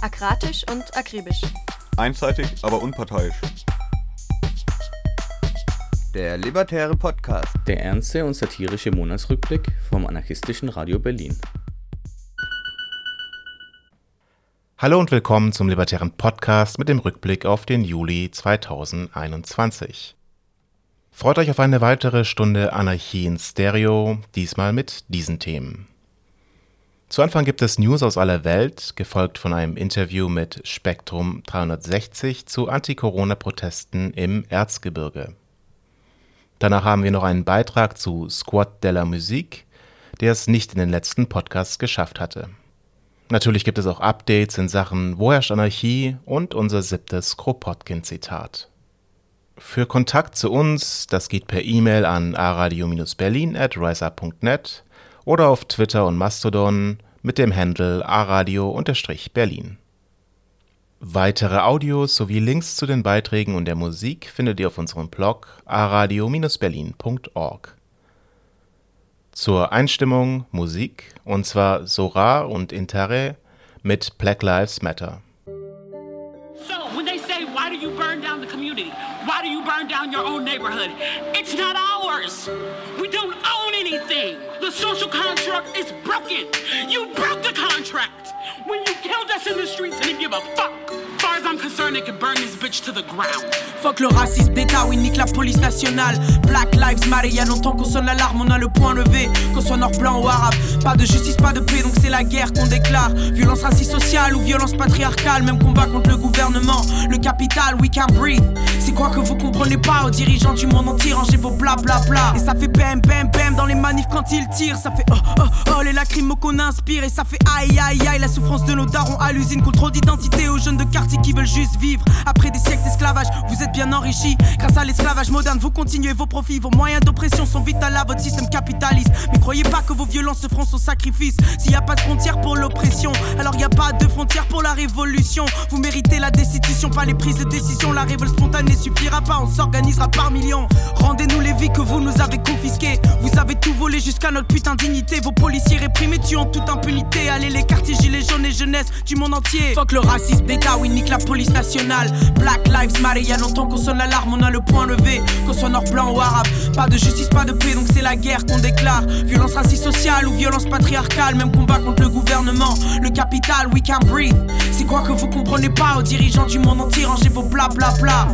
Akratisch und akribisch. Einseitig, aber unparteiisch. Der Libertäre Podcast. Der ernste und satirische Monatsrückblick vom anarchistischen Radio Berlin. Hallo und willkommen zum Libertären Podcast mit dem Rückblick auf den Juli 2021. Freut euch auf eine weitere Stunde Anarchie in Stereo, diesmal mit diesen Themen. Zu Anfang gibt es News aus aller Welt, gefolgt von einem Interview mit Spektrum 360 zu Anti-Corona-Protesten im Erzgebirge. Danach haben wir noch einen Beitrag zu Squad de la Musique, der es nicht in den letzten Podcasts geschafft hatte. Natürlich gibt es auch Updates in Sachen Wo herrscht Anarchie und unser siebtes Kropotkin-Zitat. Für Kontakt zu uns, das geht per E-Mail an aradio-berlin at riseup.net oder auf Twitter und Mastodon mit dem Handle aradio-berlin. Weitere Audios sowie Links zu den Beiträgen und der Musik findet ihr auf unserem Blog aradio-berlin.org. Zur Einstimmung Musik, und zwar Sora und Intare mit Black Lives Matter. So, when they say, why do you burn down the community? Why do you burn down your own neighborhood? It's not ours. We don't own anything. The social contract is broken. You broke the contract when you killed us in the streets and give a fuck. Far as I'm concerned, burn this bitch to the ground. Fuck le racisme bêta, oui, nique la police nationale. Black Lives Matter, y'a longtemps qu'on sonne l'alarme, on a le point levé. Qu'on soit nord, blanc ou arabe. Pas de justice, pas de paix, donc c'est la guerre qu'on déclare. Violence raciste sociale ou violence patriarcale, même combat contre le gouvernement. Le capital, we can breathe. C'est quoi que vous comprenez pas aux dirigeants du monde entier, rangez vos bla bla bla. Et ça fait bam bam bam dans les manifs quand ils tirent. Ça fait oh oh oh les lacrymos qu'on inspire. Et ça fait aïe aïe aïe la souffrance de nos darons à l'usine. Contrôle d'identité aux jeunes de quartier qui veulent juste vivre. Après des siècles d'esclavage, vous êtes bien enrichis. Grâce à l'esclavage moderne, vous continuez vos profits. Vos moyens d'oppression sont vitaux à votre système capitaliste. Mais croyez pas que vos violences se feront sans sacrifice. S'il y a pas de frontières pour l'oppression, alors il y a pas de frontières pour la révolution. Vous méritez la destitution, pas les prises de décision. La révolte spontanée suffira pas, on s'organisera par millions. Rendez-nous les vies que vous nous avez confisquées. Vous avez tout volé jusqu'à notre putain de dignité. Vos policiers réprimés tuent en toute impunité. Allez les quartiers gilets jaunes et jeunesse du monde entier. Fuck le racisme bêta, oui nique la police nationale. Black Lives Matter, y'a longtemps qu'on sonne l'alarme, on a le point levé. Qu'on soit nord, blanc ou arabe. Pas de justice, pas de paix, donc c'est la guerre qu'on déclare. Violence raciste sociale ou violence patriarcale, même combat contre le gouvernement. Le capital, we can breathe. C'est quoi que vous comprenez pas aux dirigeants du monde entier, rangez vos bla bla bla.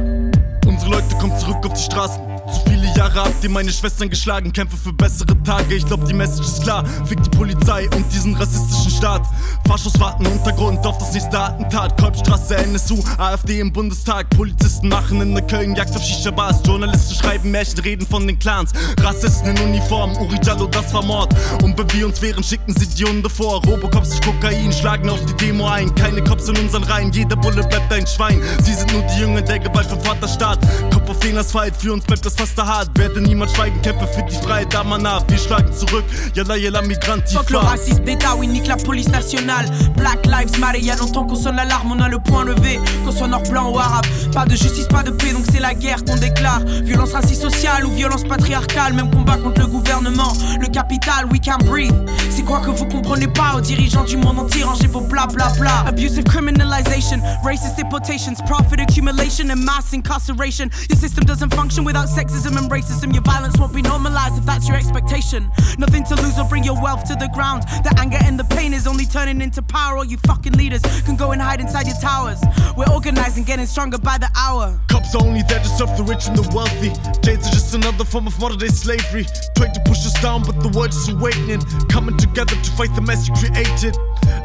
Unsere Leute kommen zurück auf. Zu viele Jahre habt ihr meine Schwestern geschlagen, kämpfe für bessere Tage. Ich glaub, die Message ist klar. Fick die Polizei und diesen rassistischen Staat. Faschos warten Untergrund auf das nächste Attentat. Kolbstraße, NSU, AfD im Bundestag. Polizisten machen in der Köln Jagd auf Shisha-Bars. Journalisten schreiben Märchen, reden von den Clans. Rassisten in Uniform, Uri Jallo, das war Mord. Und wenn wir uns wehren, schicken sie die Hunde vor. Robocops durch Kokain, schlagen auf die Demo ein. Keine Cops in unseren Reihen, jeder Bulle bleibt ein Schwein. Sie sind nur die Jungen der Gewalt vom Vaterstaat. Kopf auf den Asphalt, für uns bleibt das fast hart. Werde niemand schweigen, kämpfe für die Freiheit, Amana. Wir schlagen zurück, yalla Migranti. Fuck le racisme bêta, oui nique la police nationale. Black Lives Matter, y'a longtemps qu'on sonne l'alarme, on a le point levé. Qu'on soit nord, blanc ou arabe. Pas de justice, pas de paix, donc c'est la guerre qu'on déclare. Violence raciste sociale ou violence patriarcale, même combat contre le gouvernement. Le capital, we can breathe. C'est quoi que vous comprenez pas aux dirigeants du monde entier, rangez vos bla bla bla. Abusive criminalization, racist deportations, profit accumulation and mass incarceration. Your system doesn't function without sexism and racism. Your violence won't be normalized if that's your expectation. Nothing to lose or bring your wealth to the ground. The anger and the pain is only turning into power. All you fucking leaders can go and hide inside your towers. We're organizing, getting stronger by the hour. Cops are only there to serve the rich and the wealthy. Jails are just another form of modern day slavery. Trying to push us down, but the world is awakening. Coming together to fight the mess you created.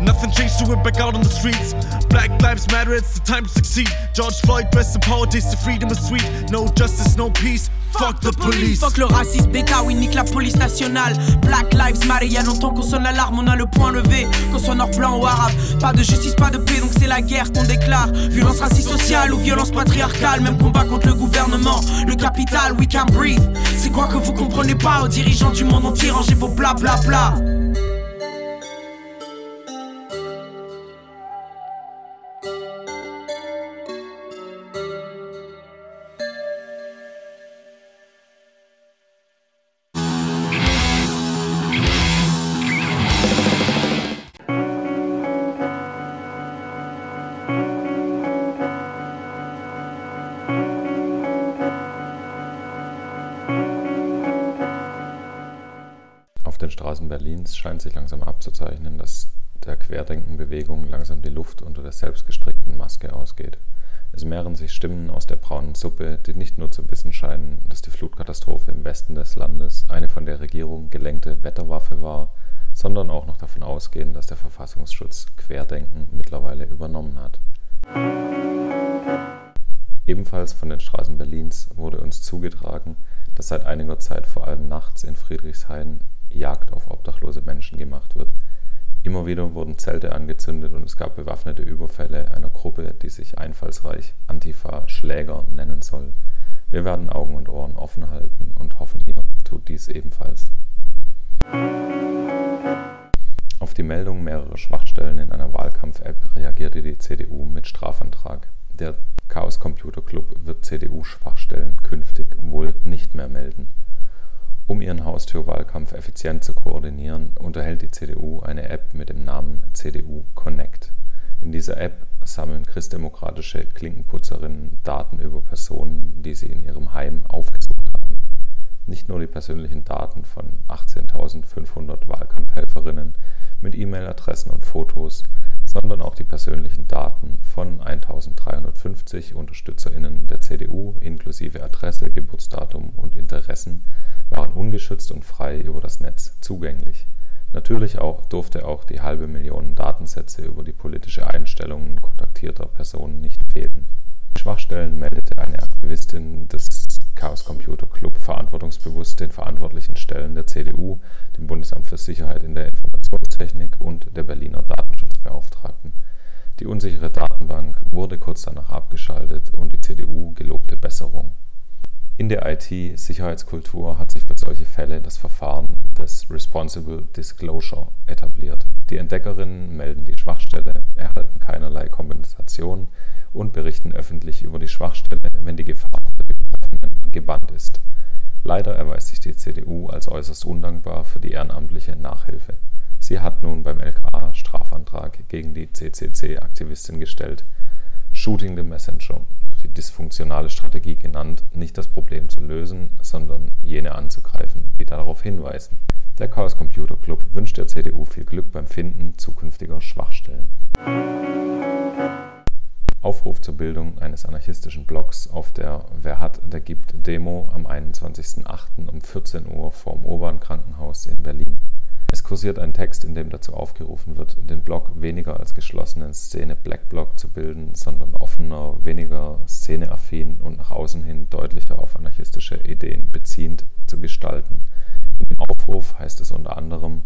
Nothing changed, so we're back out on the streets. Black lives matter, it's the time to succeed. George Floyd, rest in power, taste the freedom is sweet. No justice, no peace. Fuck the police. Fuck le racisme bêta, oui nique la police nationale. Black Lives Matter, y'a longtemps qu'on sonne l'alarme, on a le point levé. Qu'on soit nord, blanc ou arabe. Pas de justice, pas de paix, donc c'est la guerre qu'on déclare. Violence raciste sociale ou violence patriarcale, même combat contre le gouvernement. Le capital, we can breathe. C'est quoi que vous comprenez pas aux dirigeants du monde entier, rangez vos bla bla bla. Berlins scheint sich langsam abzuzeichnen, dass der Querdenkenbewegung langsam die Luft unter der selbstgestrickten Maske ausgeht. Es mehren sich Stimmen aus der braunen Suppe, die nicht nur zu wissen scheinen, dass die Flutkatastrophe im Westen des Landes eine von der Regierung gelenkte Wetterwaffe war, sondern auch noch davon ausgehen, dass der Verfassungsschutz Querdenken mittlerweile übernommen hat. Ebenfalls von den Straßen Berlins wurde uns zugetragen, dass seit einiger Zeit vor allem nachts in Friedrichshain Jagd auf obdachlose Menschen gemacht wird. Immer wieder wurden Zelte angezündet und es gab bewaffnete Überfälle einer Gruppe, die sich einfallsreich Antifa Schläger nennen soll. Wir werden Augen und Ohren offen halten und hoffen, ihr tut dies ebenfalls. Auf die Meldung mehrerer Schwachstellen in einer Wahlkampf-App reagierte die CDU mit Strafantrag. Der Chaos Computer Club wird CDU-Schwachstellen künftig wohl nicht mehr melden. Um ihren Haustürwahlkampf effizient zu koordinieren, unterhält die CDU eine App mit dem Namen CDU Connect. In dieser App sammeln christdemokratische Klinkenputzerinnen Daten über Personen, die sie in ihrem Heim aufgesucht haben. Nicht nur die persönlichen Daten von 18.500 Wahlkampfhelferinnen mit E-Mail-Adressen und Fotos, sondern auch die persönlichen Daten von 1350 UnterstützerInnen der CDU inklusive Adresse, Geburtsdatum und Interessen waren ungeschützt und frei über das Netz zugänglich. Natürlich auch durfte auch die halbe Million Datensätze über die politische Einstellungen kontaktierter Personen nicht fehlen. Schwachstellen meldete eine Aktivistin des Chaos Computer Club verantwortungsbewusst den verantwortlichen Stellen der CDU, dem Bundesamt für Sicherheit in der Informationstechnik und der Berliner Datenschutzbeauftragten. Die unsichere Datenbank wurde kurz danach abgeschaltet und die CDU gelobte Besserung. In der IT-Sicherheitskultur hat sich für solche Fälle das Verfahren des Responsible Disclosure etabliert. Die Entdeckerinnen melden die Schwachstelle, erhalten keinerlei Kompensation und berichten öffentlich über die Schwachstelle, wenn die Gefahr für die Betroffenen gebannt ist. Leider erweist sich die CDU als äußerst undankbar für die ehrenamtliche Nachhilfe. Sie hat nun beim LKA Strafantrag gegen die CCC-Aktivistin gestellt. Shooting the Messenger die dysfunktionale Strategie genannt, nicht das Problem zu lösen, sondern jene anzugreifen, die darauf hinweisen. Der Chaos Computer Club wünscht der CDU viel Glück beim Finden zukünftiger Schwachstellen. Aufruf zur Bildung eines anarchistischen Blogs auf der Wer hat, der gibt Demo am 21.08. um 14 Uhr vorm Urban Krankenhaus in Berlin. Es kursiert ein Text, in dem dazu aufgerufen wird, den Blog weniger als geschlossenen Szene-Black-Block zu bilden, sondern offener, weniger szeneaffin und nach außen hin deutlicher auf anarchistische Ideen beziehend zu gestalten. Dem Aufruf heißt es unter anderem,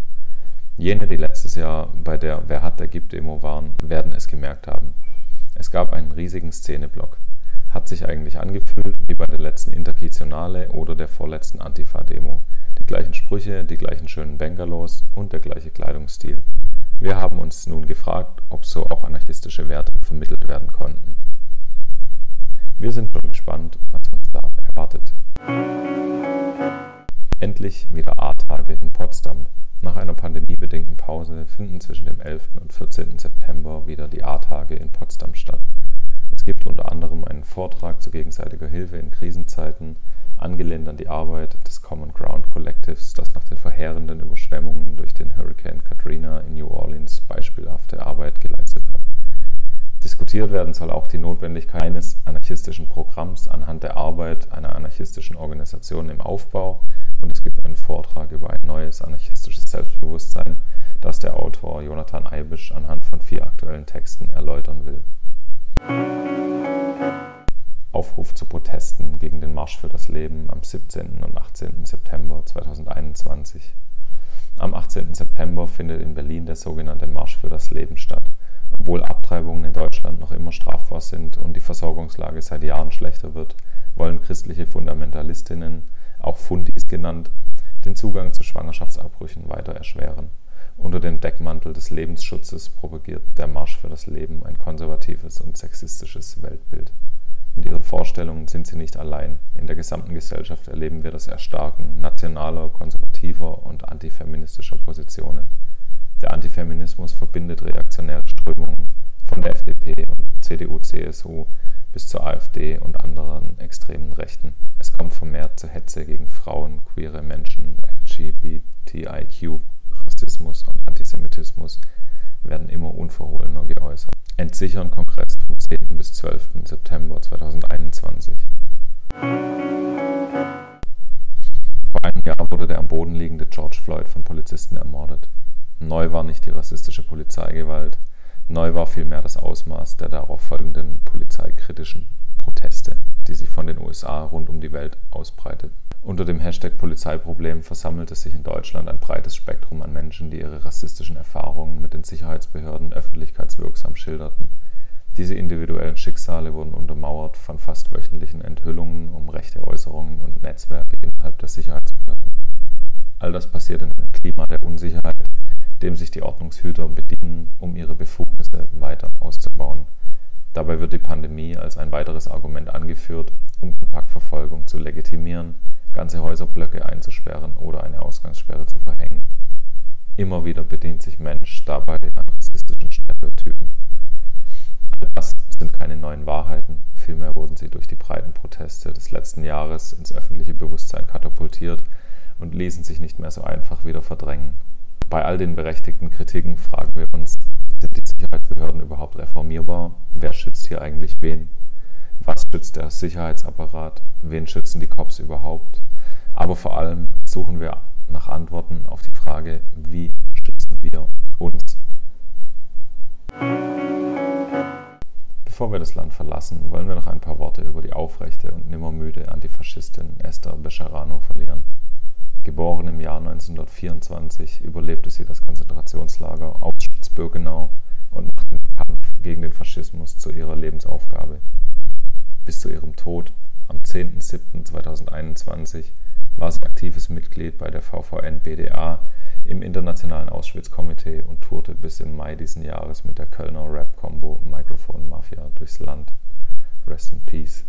Jene, die letztes Jahr bei der Wer hat, der gibt Demo waren, werden es gemerkt haben. Es gab einen riesigen Szeneblock. Hat sich eigentlich angefühlt wie bei der letzten Interkitionale oder der vorletzten Antifa-Demo. Die gleichen Sprüche, die gleichen schönen Bengalows und der gleiche Kleidungsstil. Wir haben uns nun gefragt, ob so auch anarchistische Werte vermittelt werden konnten. Wir sind schon gespannt, was uns da erwartet. Endlich wieder A-Tage in Potsdam. Nach einer pandemiebedingten Pause finden zwischen dem 11. und 14. September wieder die A-Tage in Potsdam statt. Es gibt unter anderem einen Vortrag zu gegenseitiger Hilfe in Krisenzeiten, angelehnt an die Arbeit des Common Ground Collectives, das nach den verheerenden Überschwemmungen durch den Hurricane Katrina in New Orleans beispielhafte Arbeit geleistet hat. Diskutiert werden soll auch die Notwendigkeit eines anarchistischen Programms anhand der Arbeit einer anarchistischen Organisation im Aufbau und es gibt einen Vortrag über ein neues anarchistisches Selbstbewusstsein, das der Autor Jonathan Eibisch anhand von vier aktuellen Texten erläutern will. Aufruf zu Protesten gegen den Marsch für das Leben am 17. und 18. September 2021. Am 18. September findet in Berlin der sogenannte Marsch für das Leben statt. Obwohl Abtreibungen in Deutschland noch immer strafbar sind und die Versorgungslage seit Jahren schlechter wird, wollen christliche Fundamentalistinnen, auch Fundis genannt, den Zugang zu Schwangerschaftsabbrüchen weiter erschweren. Unter dem Deckmantel des Lebensschutzes propagiert der Marsch für das Leben ein konservatives und sexistisches Weltbild. Mit ihren Vorstellungen sind sie nicht allein. In der gesamten Gesellschaft erleben wir das Erstarken nationaler, konservativer und antifeministischer Positionen. Der Antifeminismus verbindet reaktionäre Strömungen von der FDP und CDU-CSU bis zur AfD und anderen extremen Rechten. Es kommt vermehrt zur Hetze gegen Frauen, queere Menschen, LGBTIQ, Rassismus und Antisemitismus werden immer unverhohlener geäußert. Entsichern Kongress vom 10. bis 12. September 2021. Vor einem Jahr wurde der am Boden liegende George Floyd von Polizisten ermordet. Neu war nicht die rassistische Polizeigewalt, neu war vielmehr das Ausmaß der darauf folgenden polizeikritischen Proteste, die sich von den USA rund um die Welt ausbreiteten. Unter dem Hashtag Polizeiproblem versammelte sich in Deutschland ein breites Spektrum an Menschen, die ihre rassistischen Erfahrungen mit den Sicherheitsbehörden öffentlichkeitswirksam schilderten. Diese individuellen Schicksale wurden untermauert von fast wöchentlichen Enthüllungen um rechte Äußerungen und Netzwerke innerhalb der Sicherheitsbehörden. All das passiert in einem Klima der Unsicherheit, dem sich die Ordnungshüter bedienen, um ihre Befugnisse weiter auszubauen. Dabei wird die Pandemie als ein weiteres Argument angeführt, um Kontaktverfolgung zu legitimieren, ganze Häuserblöcke einzusperren oder eine Ausgangssperre zu verhängen. Immer wieder bedient sich Mensch dabei an rassistischen Stereotypen. All das sind keine neuen Wahrheiten, vielmehr wurden sie durch die breiten Proteste des letzten Jahres ins öffentliche Bewusstsein katapultiert und ließen sich nicht mehr so einfach wieder verdrängen. Bei all den berechtigten Kritiken fragen wir uns, Sicherheitsbehörden überhaupt reformierbar? Wer schützt hier eigentlich wen? Was schützt der Sicherheitsapparat? Wen schützen die Cops überhaupt? Aber vor allem suchen wir nach Antworten auf die Frage, wie schützen wir uns? Bevor wir das Land verlassen, wollen wir noch ein paar Worte über die aufrechte und nimmermüde Antifaschistin Esther Bejarano verlieren. Geboren im Jahr 1924 überlebte sie das Konzentrationslager Auschwitz-Birkenau und machte den Kampf gegen den Faschismus zu ihrer Lebensaufgabe. Bis zu ihrem Tod am 10.07.2021 war sie aktives Mitglied bei der VVN-BDA im Internationalen Auschwitz-Komitee und tourte bis im Mai diesen Jahres mit der Kölner Rap-Combo Microphone Mafia durchs Land. Rest in Peace.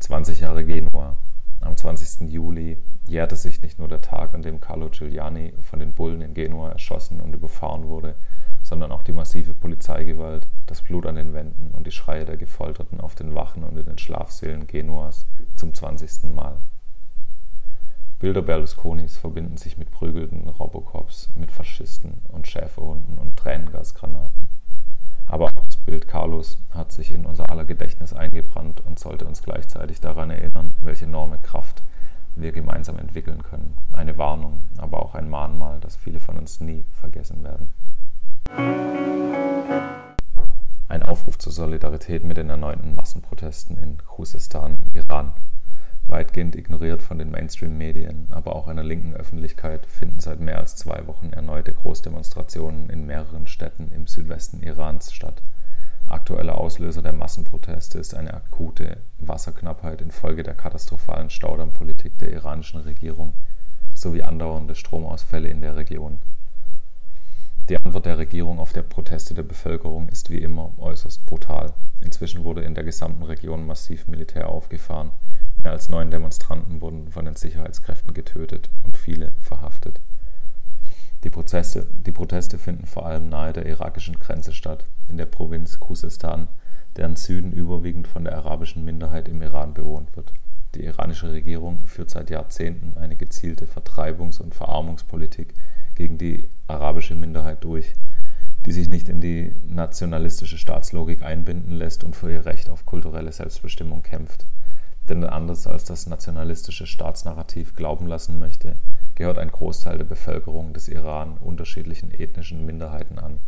20 Jahre Genua. Am 20. Juli jährte sich nicht nur der Tag, an dem Carlo Giuliani von den Bullen in Genua erschossen und überfahren wurde, sondern auch die massive Polizeigewalt, das Blut an den Wänden und die Schreie der Gefolterten auf den Wachen und in den Schlafsälen Genuas zum 20. Mal. Bilder Berlusconis verbinden sich mit prügelnden Robocops, mit Faschisten und Schäferhunden und Tränengasgranaten. Aber auch das Bild Carlos hat sich in unser aller Gedächtnis eingebrannt und sollte uns gleichzeitig daran erinnern, welche enorme Kraft wir gemeinsam entwickeln können. Eine Warnung, aber auch ein Mahnmal, das viele von uns nie vergessen werden. Ein Aufruf zur Solidarität mit den erneuten Massenprotesten in Khuzestan, Iran. Weitgehend ignoriert von den Mainstream-Medien, aber auch einer linken Öffentlichkeit, finden seit mehr als zwei Wochen erneute Großdemonstrationen in mehreren Städten im Südwesten Irans statt. Aktueller Auslöser der Massenproteste ist eine akute Wasserknappheit infolge der katastrophalen Staudammpolitik der iranischen Regierung sowie andauernde Stromausfälle in der Region. Die Antwort der Regierung auf die Proteste der Bevölkerung ist wie immer äußerst brutal. Inzwischen wurde in der gesamten Region massiv Militär aufgefahren Mehr als neun Demonstranten wurden von den Sicherheitskräften getötet und viele verhaftet. Die Proteste, die Proteste finden vor allem nahe der irakischen Grenze statt, in der Provinz Khuzestan, deren Süden überwiegend von der arabischen Minderheit im Iran bewohnt wird. Die iranische Regierung führt seit Jahrzehnten eine gezielte Vertreibungs- und Verarmungspolitik gegen die arabische Minderheit durch, die sich nicht in die nationalistische Staatslogik einbinden lässt und für ihr Recht auf kulturelle Selbstbestimmung kämpft. Denn anders als das nationalistische Staatsnarrativ glauben lassen möchte, gehört ein Großteil der Bevölkerung des Iran unterschiedlichen ethnischen Minderheiten an,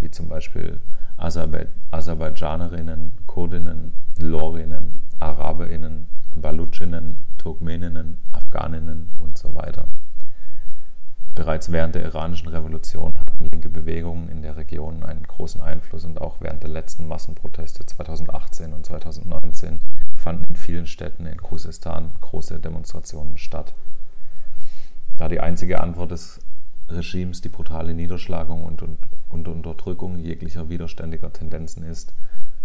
wie zum Beispiel Aserbe Aserbaidschanerinnen, Kurdinnen, Lorinnen, Araberinnen, Balutschinnen, Turkmeninnen, Afghaninnen und so weiter. Bereits während der iranischen Revolution hatten linke Bewegungen in der Region einen großen Einfluss und auch während der letzten Massenproteste 2018 und 2019 fanden in vielen Städten in Khuzestan große Demonstrationen statt. Da die einzige Antwort des Regimes die brutale Niederschlagung und, und, und Unterdrückung jeglicher widerständiger Tendenzen ist,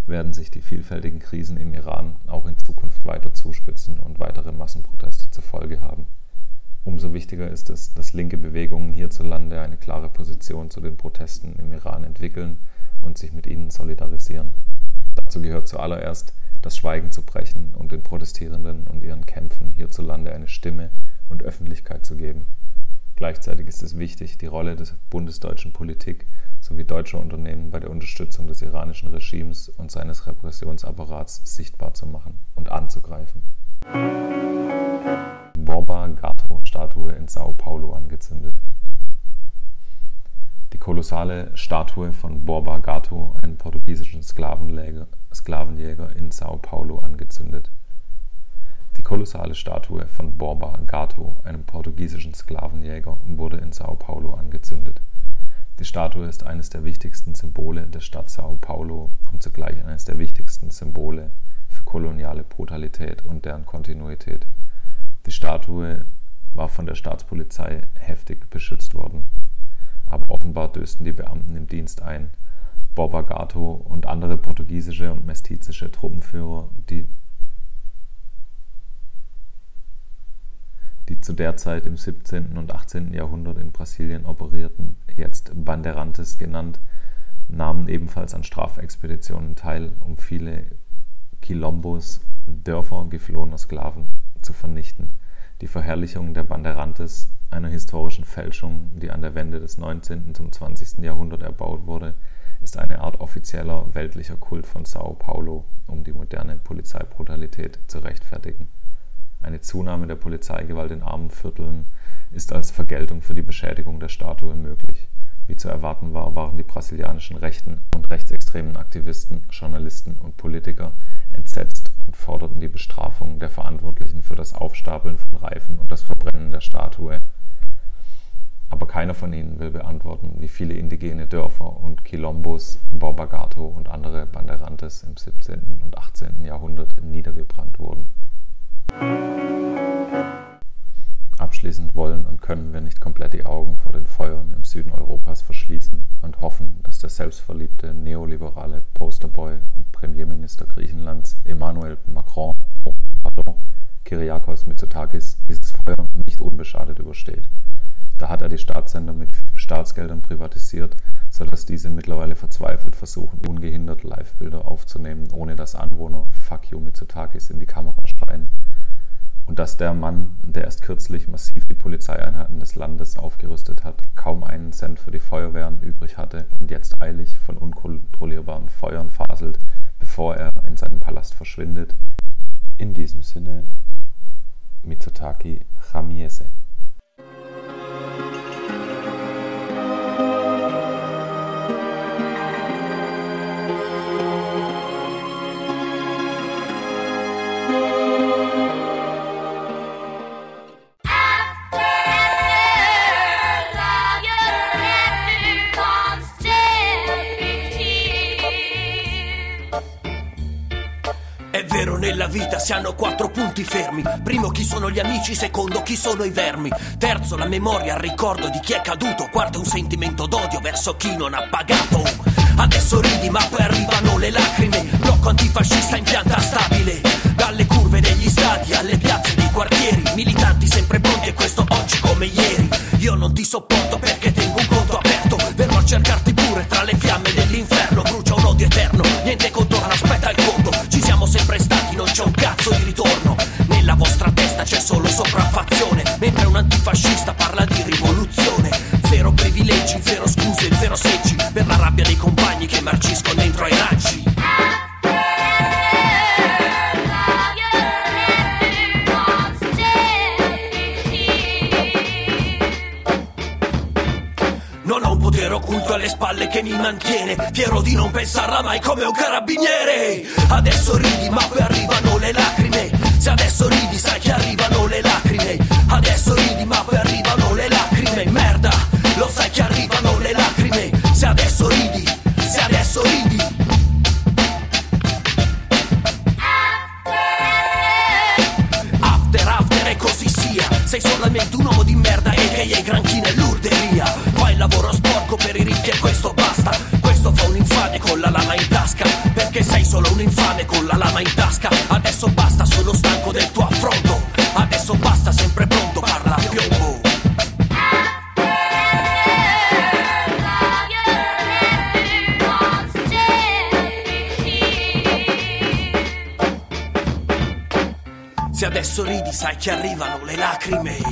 werden sich die vielfältigen Krisen im Iran auch in Zukunft weiter zuspitzen und weitere Massenproteste zur Folge haben. Umso wichtiger ist es, dass linke Bewegungen hierzulande eine klare Position zu den Protesten im Iran entwickeln und sich mit ihnen solidarisieren. Dazu gehört zuallererst das Schweigen zu brechen und den Protestierenden und ihren Kämpfen hierzulande eine Stimme und Öffentlichkeit zu geben. Gleichzeitig ist es wichtig, die Rolle der bundesdeutschen Politik sowie deutscher Unternehmen bei der Unterstützung des iranischen Regimes und seines Repressionsapparats sichtbar zu machen und anzugreifen. Borba Gato-Statue in Sao Paulo angezündet. Die kolossale Statue von Borba Gato, einem portugiesischen Sklavenjäger in Sao Paulo, angezündet. Die kolossale Statue von Borba Gato, einem portugiesischen Sklavenjäger, wurde in Sao Paulo angezündet. Die Statue ist eines der wichtigsten Symbole der Stadt Sao Paulo und zugleich eines der wichtigsten Symbole für koloniale Brutalität und deren Kontinuität. Die Statue war von der Staatspolizei heftig beschützt worden. Aber offenbar dösten die Beamten im Dienst ein. Borba Gato und andere portugiesische und mestizische Truppenführer, die die zu der Zeit im 17. und 18. Jahrhundert in Brasilien operierten, jetzt Bandeirantes genannt, nahmen ebenfalls an Strafexpeditionen teil, um viele Quilombos, Dörfer geflohener Sklaven, zu vernichten. Die Verherrlichung der Bandeirantes, einer historischen Fälschung, die an der Wende des 19. zum 20. Jahrhundert erbaut wurde, ist eine Art offizieller weltlicher Kult von Sao Paulo, um die moderne Polizeibrutalität zu rechtfertigen. Eine Zunahme der Polizeigewalt in armen Vierteln ist als Vergeltung für die Beschädigung der Statue möglich. Wie zu erwarten war, waren die brasilianischen rechten und rechtsextremen Aktivisten, Journalisten und Politiker entsetzt und forderten die Bestrafung der Verantwortlichen für das Aufstapeln von Reifen und das Verbrennen der Statue. Aber keiner von ihnen will beantworten, wie viele indigene Dörfer und Quilombos, Borbagato und andere Bandeirantes im 17. und 18. Jahrhundert niedergebrannt wurden. Abschließend wollen und können wir nicht komplett die Augen vor den Feuern im Süden Europas verschließen und hoffen, dass der selbstverliebte neoliberale Posterboy und Premierminister Griechenlands Emmanuel Macron, oh, pardon, Kyriakos Mitsotakis dieses Feuer nicht unbeschadet übersteht. Da hat er die Staatssender mit Staatsgeldern privatisiert, sodass diese mittlerweile verzweifelt versuchen, ungehindert Livebilder aufzunehmen, ohne dass Anwohner Fuck you Mitsotakis in die Kamera schreien und dass der Mann, der erst kürzlich massiv die Polizeieinheiten des Landes aufgerüstet hat, kaum einen Cent für die Feuerwehren übrig hatte und jetzt eilig von unkontrollierbaren Feuern faselt, bevor er in seinem Palast verschwindet. In diesem Sinne, Mitsutaki Chamiese. Música vita si hanno quattro punti fermi. Primo chi sono gli amici, secondo chi sono i vermi. Terzo la memoria, il ricordo di chi è caduto. Quarto un sentimento d'odio verso chi non ha pagato. Adesso ridi ma poi arrivano le lacrime. Blocco antifascista in pianta stabile. Dalle curve degli stadi alle piazze dei quartieri. Militanti sempre pronti e questo oggi come ieri. Io non ti sopporto perché tengo un conto aperto. Verrò a cercarti pure tra le fiamme dell'inferno. Brucia un odio eterno, niente contorno, aspetta il conto. Mantiene Fiero di non pensarla mai come un carabiniere. Adesso ridi ma poi arrivano le lacrime. Se adesso ridi sai adesso ridi sai che arrivano le lacrime.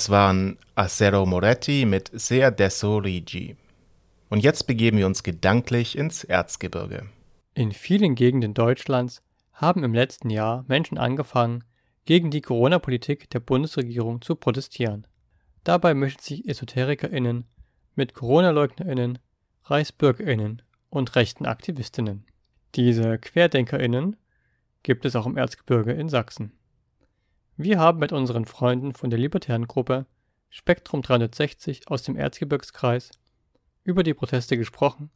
Das waren Acero Moretti mit Se adesso rigi. Und jetzt begeben wir uns gedanklich ins Erzgebirge. In vielen Gegenden Deutschlands haben im letzten Jahr Menschen angefangen, gegen die Corona-Politik der Bundesregierung zu protestieren. Dabei mischen sich EsoterikerInnen mit Corona-LeugnerInnen, ReichsbürgerInnen und rechten AktivistInnen. Diese QuerdenkerInnen gibt es auch im Erzgebirge in Sachsen. Wir haben mit unseren Freunden von der libertären Gruppe Spektrum 360 aus dem Erzgebirgskreis über die Proteste gesprochen,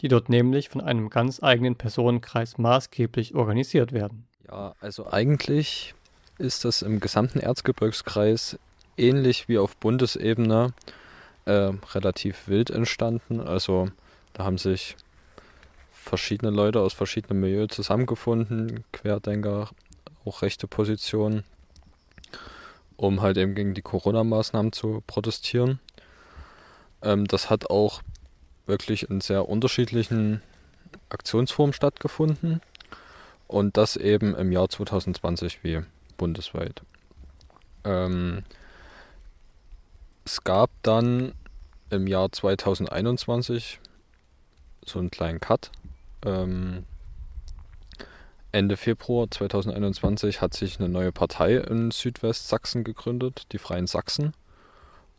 die dort nämlich von einem ganz eigenen Personenkreis maßgeblich organisiert werden. Ja, also eigentlich ist das im gesamten Erzgebirgskreis ähnlich wie auf Bundesebene äh, relativ wild entstanden. Also da haben sich verschiedene Leute aus verschiedenen Milieus zusammengefunden, Querdenker, auch rechte Positionen um halt eben gegen die Corona-Maßnahmen zu protestieren. Ähm, das hat auch wirklich in sehr unterschiedlichen Aktionsformen stattgefunden und das eben im Jahr 2020 wie bundesweit. Ähm, es gab dann im Jahr 2021 so einen kleinen Cut. Ähm, Ende Februar 2021 hat sich eine neue Partei in Südwestsachsen gegründet, die Freien Sachsen.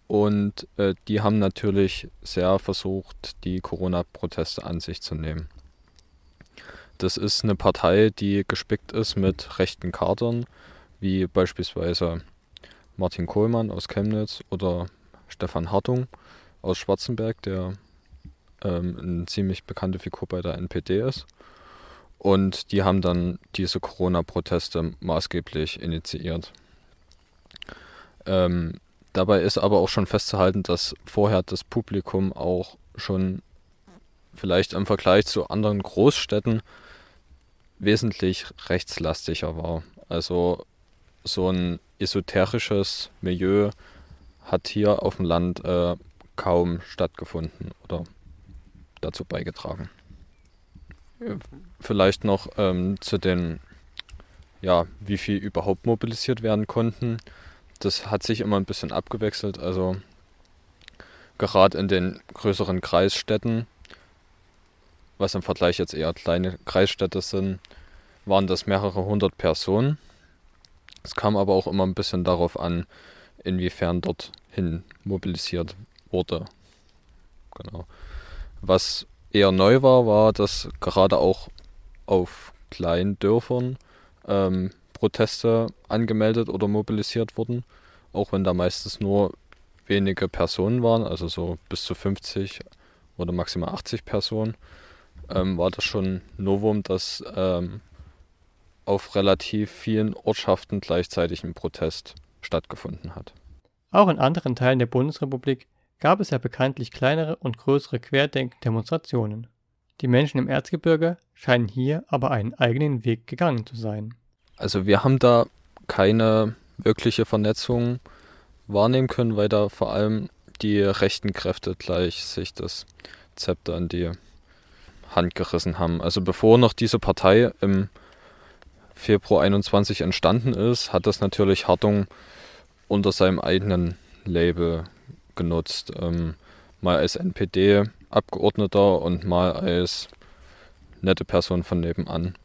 Und äh, die haben natürlich sehr versucht, die Corona-Proteste an sich zu nehmen. Das ist eine Partei, die gespickt ist mit rechten Kadern, wie beispielsweise Martin Kohlmann aus Chemnitz oder Stefan Hartung aus Schwarzenberg, der ähm, eine ziemlich bekannte Figur bei der NPD ist. Und die haben dann diese Corona-Proteste maßgeblich initiiert. Ähm, dabei ist aber auch schon festzuhalten, dass vorher das Publikum auch schon vielleicht im Vergleich zu anderen Großstädten wesentlich rechtslastiger war. Also so ein esoterisches Milieu hat hier auf dem Land äh, kaum stattgefunden oder dazu beigetragen. Vielleicht noch ähm, zu den, ja, wie viel überhaupt mobilisiert werden konnten. Das hat sich immer ein bisschen abgewechselt. Also gerade in den größeren Kreisstädten, was im Vergleich jetzt eher kleine Kreisstädte sind, waren das mehrere hundert Personen. Es kam aber auch immer ein bisschen darauf an, inwiefern dorthin mobilisiert wurde. Genau. Was eher neu war, war, dass gerade auch auf kleinen Dörfern ähm, Proteste angemeldet oder mobilisiert wurden, auch wenn da meistens nur wenige Personen waren, also so bis zu 50 oder maximal 80 Personen, ähm, war das schon Novum, dass ähm, auf relativ vielen Ortschaften gleichzeitig ein Protest stattgefunden hat. Auch in anderen Teilen der Bundesrepublik gab es ja bekanntlich kleinere und größere Querdenken-Demonstrationen. Die Menschen im Erzgebirge scheinen hier aber einen eigenen Weg gegangen zu sein. Also wir haben da keine wirkliche Vernetzung wahrnehmen können, weil da vor allem die rechten Kräfte gleich sich das Zepter in die Hand gerissen haben. Also bevor noch diese Partei im Februar 21 entstanden ist, hat das natürlich Hartung unter seinem eigenen Label genutzt. Ähm, mal als NPD-Abgeordneter und mal als nette Person von nebenan.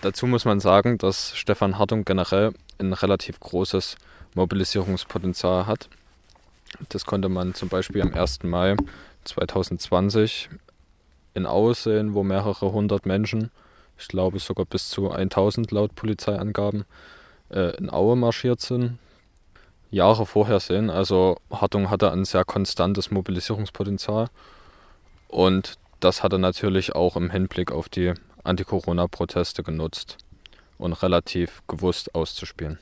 Dazu muss man sagen, dass Stefan Hartung generell ein relativ großes Mobilisierungspotenzial hat. Das konnte man zum Beispiel am 1. Mai 2020 in Aue sehen, wo mehrere hundert Menschen, ich glaube sogar bis zu 1000 laut Polizeiangaben, äh, in Aue marschiert sind. Jahre vorher sehen. Also Hartung hatte ein sehr konstantes Mobilisierungspotenzial. Und das hat er natürlich auch im Hinblick auf die Anti-Corona-Proteste genutzt und relativ gewusst auszuspielen.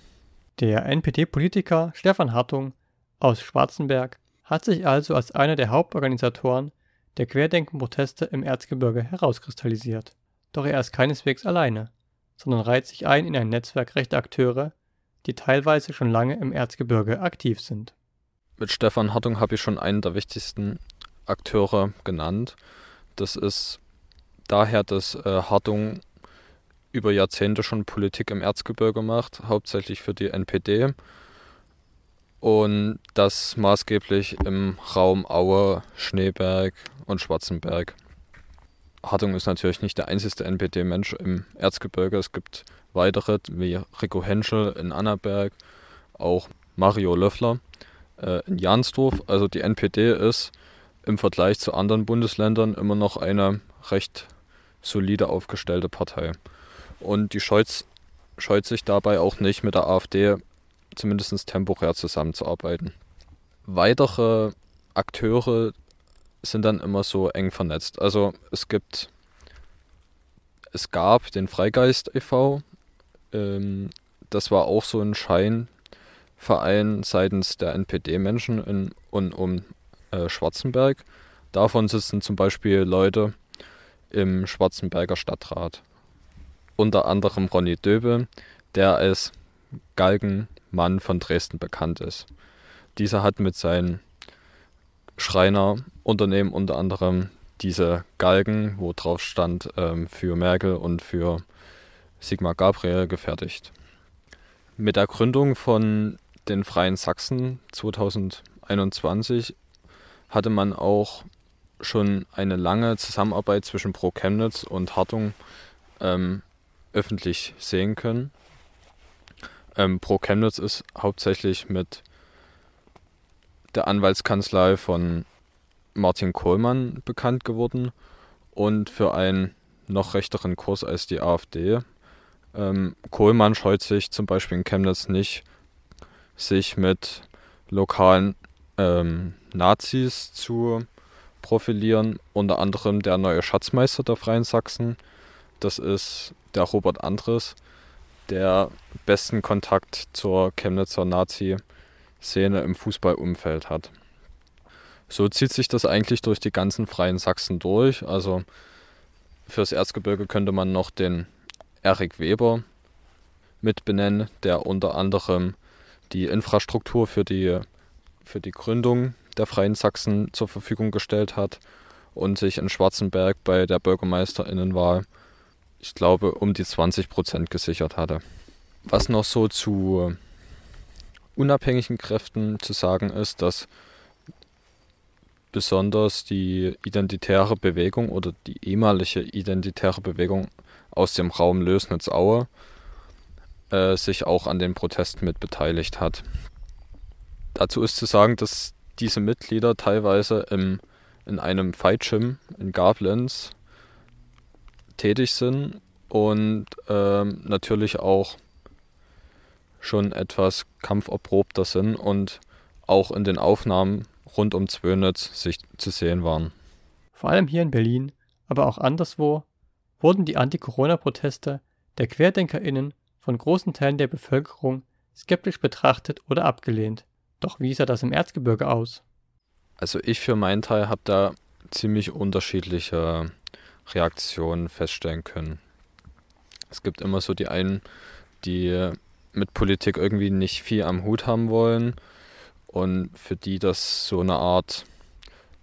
Der NPD-Politiker Stefan Hartung aus Schwarzenberg hat sich also als einer der Hauptorganisatoren der Querdenken-Proteste im Erzgebirge herauskristallisiert. Doch er ist keineswegs alleine, sondern reiht sich ein in ein Netzwerk rechter Akteure, die teilweise schon lange im Erzgebirge aktiv sind. Mit Stefan Hartung habe ich schon einen der wichtigsten Akteure genannt. Das ist daher, dass äh, Hartung über Jahrzehnte schon Politik im Erzgebirge macht, hauptsächlich für die NPD. Und das maßgeblich im Raum Aue, Schneeberg und Schwarzenberg. Hartung ist natürlich nicht der einzige NPD-Mensch im Erzgebirge. Es gibt weitere, wie Rico Henschel in Annaberg, auch Mario Löffler äh, in Jansdorf. Also die NPD ist im Vergleich zu anderen Bundesländern immer noch eine recht solide aufgestellte Partei. Und die scheut, scheut sich dabei auch nicht mit der AfD zumindest temporär zusammenzuarbeiten. Weitere Akteure sind dann immer so eng vernetzt. Also es gibt, es gab den Freigeist e.V., ähm, das war auch so ein Scheinverein seitens der NPD-Menschen in und um äh, Schwarzenberg. Davon sitzen zum Beispiel Leute im Schwarzenberger Stadtrat. Unter anderem Ronny Döbe, der als Galgenmann von Dresden bekannt ist. Dieser hat mit seinen Schreinerunternehmen unter anderem diese Galgen, wo drauf stand, ähm, für Merkel und für Sigmar Gabriel gefertigt. Mit der Gründung von den Freien Sachsen 2021 hatte man auch schon eine lange Zusammenarbeit zwischen Pro Chemnitz und Hartung ähm, öffentlich sehen können. Ähm, Pro Chemnitz ist hauptsächlich mit der Anwaltskanzlei von Martin Kohlmann bekannt geworden und für einen noch rechteren Kurs als die AfD ähm, Kohlmann scheut sich zum Beispiel in Chemnitz nicht, sich mit lokalen ähm, Nazis zu profilieren. Unter anderem der neue Schatzmeister der Freien Sachsen. Das ist der Robert Andres, der besten Kontakt zur Chemnitzer Nazi-Szene im Fußballumfeld hat. So zieht sich das eigentlich durch die ganzen Freien Sachsen durch. Also fürs Erzgebirge könnte man noch den Erik Weber mit benennen, der unter anderem die Infrastruktur für die, für die Gründung der Freien Sachsen zur Verfügung gestellt hat und sich in Schwarzenberg bei der Bürgermeisterinnenwahl, ich glaube, um die 20 Prozent gesichert hatte. Was noch so zu unabhängigen Kräften zu sagen ist, dass besonders die identitäre Bewegung oder die ehemalige identitäre Bewegung aus dem Raum Lösnitz-Aue äh, sich auch an den Protesten mit beteiligt hat. Dazu ist zu sagen, dass diese Mitglieder teilweise im, in einem Fight-Gym in Gablenz tätig sind und ähm, natürlich auch schon etwas kampferprobter sind und auch in den Aufnahmen rund um Zwönitz sich zu sehen waren. Vor allem hier in Berlin, aber auch anderswo wurden die Anti-Corona-Proteste der QuerdenkerInnen von großen Teilen der Bevölkerung skeptisch betrachtet oder abgelehnt. Doch wie sah das im Erzgebirge aus? Also ich für meinen Teil habe da ziemlich unterschiedliche Reaktionen feststellen können. Es gibt immer so die einen, die mit Politik irgendwie nicht viel am Hut haben wollen und für die das so eine Art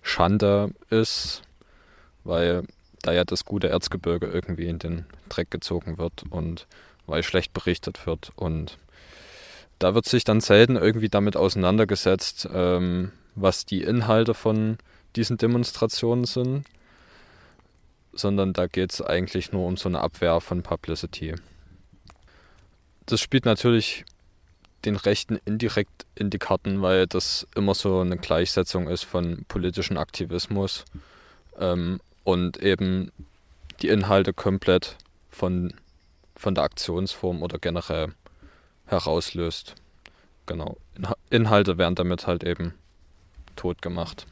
Schande ist, weil da ja das gute Erzgebirge irgendwie in den Dreck gezogen wird und weil schlecht berichtet wird. Und da wird sich dann selten irgendwie damit auseinandergesetzt, ähm, was die Inhalte von diesen Demonstrationen sind, sondern da geht es eigentlich nur um so eine Abwehr von Publicity. Das spielt natürlich den Rechten indirekt in die Karten, weil das immer so eine Gleichsetzung ist von politischem Aktivismus ähm, und eben die Inhalte komplett von, von der Aktionsform oder generell herauslöst. Genau. Inhalte werden damit halt eben tot gemacht.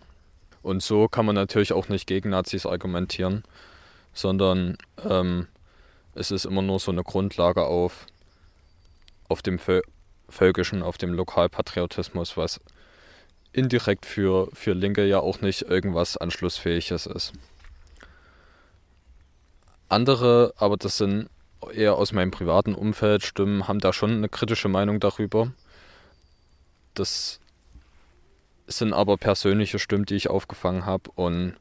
Und so kann man natürlich auch nicht gegen Nazis argumentieren, sondern ähm, es ist immer nur so eine Grundlage auf, auf dem Völkischen, auf dem Lokalpatriotismus, was indirekt für, für Linke ja auch nicht irgendwas Anschlussfähiges ist. Andere, aber das sind eher aus meinem privaten Umfeld, Stimmen, haben da schon eine kritische Meinung darüber. Das sind aber persönliche Stimmen, die ich aufgefangen habe und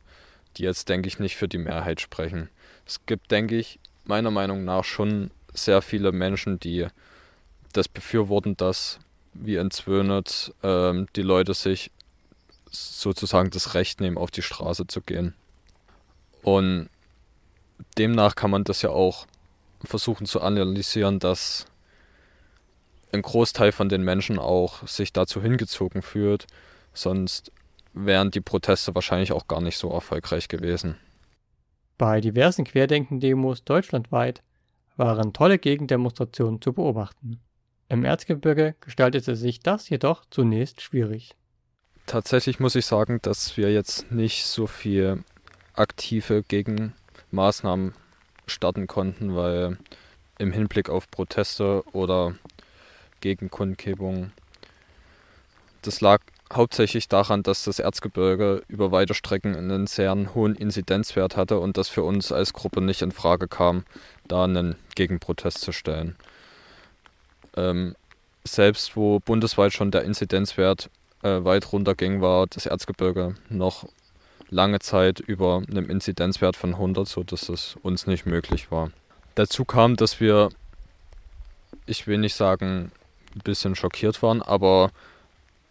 die jetzt, denke ich, nicht für die Mehrheit sprechen. Es gibt, denke ich, meiner Meinung nach schon sehr viele Menschen, die das befürworten, dass, wie in Zwönitz, ähm, die Leute sich sozusagen das Recht nehmen, auf die Straße zu gehen. Und demnach kann man das ja auch versuchen zu analysieren, dass ein Großteil von den Menschen auch sich dazu hingezogen fühlt, sonst wären die Proteste wahrscheinlich auch gar nicht so erfolgreich gewesen. Bei diversen Querdenken-Demos deutschlandweit waren tolle Gegendemonstrationen zu beobachten. Im Erzgebirge gestaltete sich das jedoch zunächst schwierig. Tatsächlich muss ich sagen, dass wir jetzt nicht so viel aktive Gegenmaßnahmen starten konnten, weil im Hinblick auf Proteste oder Gegenkundgebungen, das lag hauptsächlich daran, dass das Erzgebirge über weite Strecken einen sehr hohen Inzidenzwert hatte und das für uns als Gruppe nicht in Frage kam, da einen Gegenprotest zu stellen. Ähm, selbst wo bundesweit schon der Inzidenzwert äh, weit runterging, war das Erzgebirge noch lange Zeit über einem Inzidenzwert von 100, sodass es uns nicht möglich war. Dazu kam, dass wir, ich will nicht sagen, ein bisschen schockiert waren, aber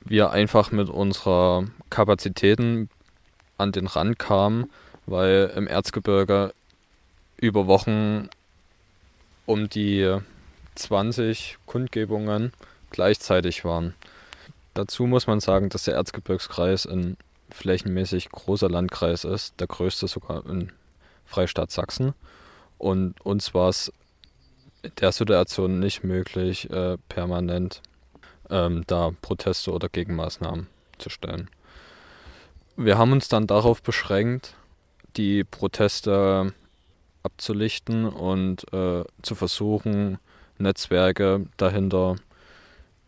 wir einfach mit unserer Kapazitäten an den Rand kamen, weil im Erzgebirge über Wochen um die 20 Kundgebungen gleichzeitig waren. Dazu muss man sagen, dass der Erzgebirgskreis ein flächenmäßig großer Landkreis ist, der größte sogar in Freistaat Sachsen. Und uns war es in der Situation nicht möglich, äh, permanent ähm, da Proteste oder Gegenmaßnahmen zu stellen. Wir haben uns dann darauf beschränkt, die Proteste abzulichten und äh, zu versuchen, Netzwerke dahinter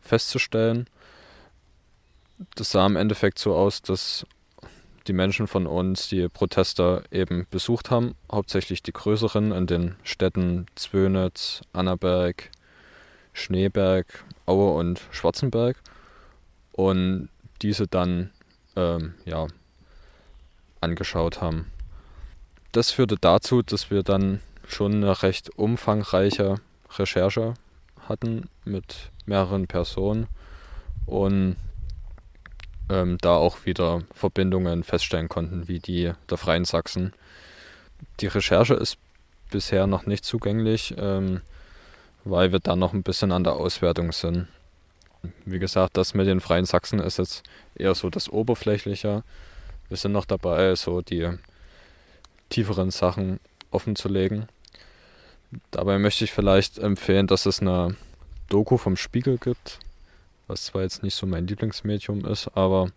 festzustellen. Das sah im Endeffekt so aus, dass die Menschen von uns die Proteste eben besucht haben, hauptsächlich die größeren in den Städten Zwönitz, Annaberg, Schneeberg, Aue und Schwarzenberg. Und diese dann ähm, ja, angeschaut haben. Das führte dazu, dass wir dann schon eine recht umfangreiche Recherche hatten mit mehreren Personen. Und ähm, da auch wieder Verbindungen feststellen konnten, wie die der Freien Sachsen. Die Recherche ist bisher noch nicht zugänglich. Ähm, weil wir da noch ein bisschen an der Auswertung sind. Wie gesagt, das mit den Freien Sachsen ist jetzt eher so das Oberflächliche. Wir sind noch dabei, so die tieferen Sachen offen zu legen. Dabei möchte ich vielleicht empfehlen, dass es eine Doku vom Spiegel gibt, was zwar jetzt nicht so mein Lieblingsmedium ist, aber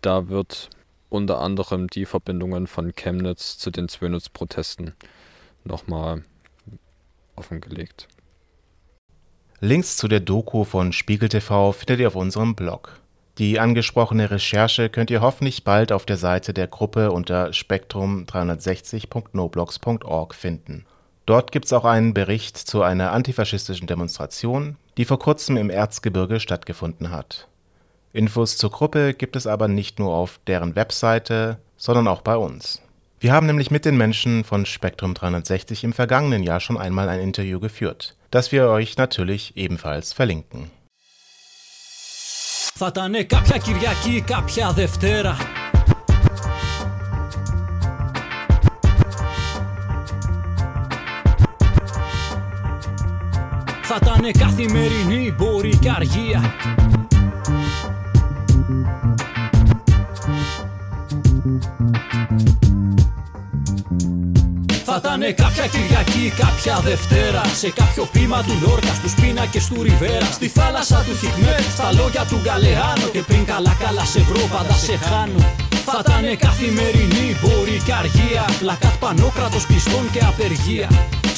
da wird unter anderem die Verbindungen von Chemnitz zu den Zwönitz-Protesten nochmal offengelegt. Links zu der Doku von Spiegel TV findet ihr auf unserem Blog. Die angesprochene Recherche könnt ihr hoffentlich bald auf der Seite der Gruppe unter spektrum360.noblogs.org finden. Dort gibt's auch einen Bericht zu einer antifaschistischen Demonstration, die vor kurzem im Erzgebirge stattgefunden hat. Infos zur Gruppe gibt es aber nicht nur auf deren Webseite, sondern auch bei uns. Wir haben nämlich mit den Menschen von Spektrum 360 im vergangenen Jahr schon einmal ein Interview geführt das wir euch natürlich ebenfalls verlinken. Θα Θα ήταν καθημερινή, μπορεί και αργία. Θα ήταν κάποια Κυριακή, κάποια Δευτέρα Σε κάποιο πείμα του Λόρκα, στους πίνακες του Ριβέρα. Στη θάλασσα του Χικμέτ, στα λόγια του Γκαλεάνο Και πριν καλά καλά σε βρω, πάντα σε χάνω. Θα ήταν καθημερινή μπορεί και αργία. Πλακάτ πανόκρατος κλειστών και απεργία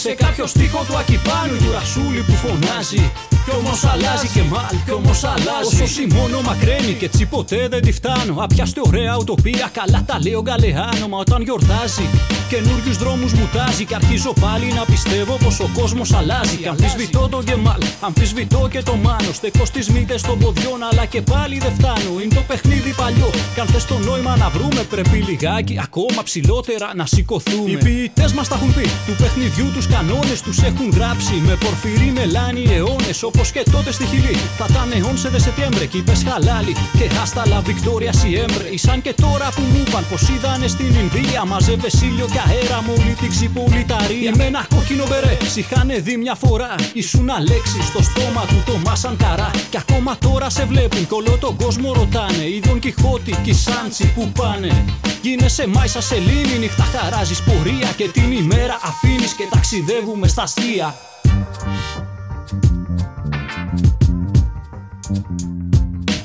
Σε κάποιο στίχο του Ακυπάνου του Ρασούλη που φωνάζει κι όμως αλλάζει και μάλ, κι όμως αλλάζει. Όσο σημώνω μακραίνει και έτσι ποτέ δεν τη φτάνω. Απιάστε ωραία ουτοπία, καλά τα λέω γκαλεάνο. Μα όταν γιορτάζει, καινούριους δρόμους μου τάζει. Και αρχίζω πάλι να πιστεύω πως ο κόσμος αλλάζει. Και αμφισβητώ το γεμάλ, αμφισβητώ και το μάνο. Στεκώς στι μύτες των ποδιών, αλλά και πάλι δεν φτάνω. Είναι το παιχνίδι παλιό. Κι αν θες το νόημα να βρούμε, πρέπει λιγάκι ακόμα ψηλότερα να σηκωθούμε. Οι ποιητές μας τα έχουν πει, του παιχνιδιού τους κανόνες τους έχουν γράψει. Με πορφυρί μελάνι αιώνες Όπως και τότε στη Χιλή. Θα ήταν σε δε Σεπτέμβρη και είπες χαλάλι. Και άστα λα Βικτόρια Σιέμπρε. Σαν και τώρα που μου είπαν πως είδανε στην Ινδία. Μαζεύε ήλιο και αέρα μου όλη την ξυπολιταρία. Με ένα κόκκινο μπερέ. Είχαν δει μια φορά. Ήσουν αλέξης στο στόμα του το μάσαν καρά. Και ακόμα τώρα σε βλέπουν. Κολό τον κόσμο ρωτάνε. Είδον Κιχώτη και Σάντσι που πάνε. Γίνεσαι μάισα σελήνη, νύχτα χαράζεις πορεία. Και την ημέρα αφήνεις και ταξιδεύουμε στα αστεία.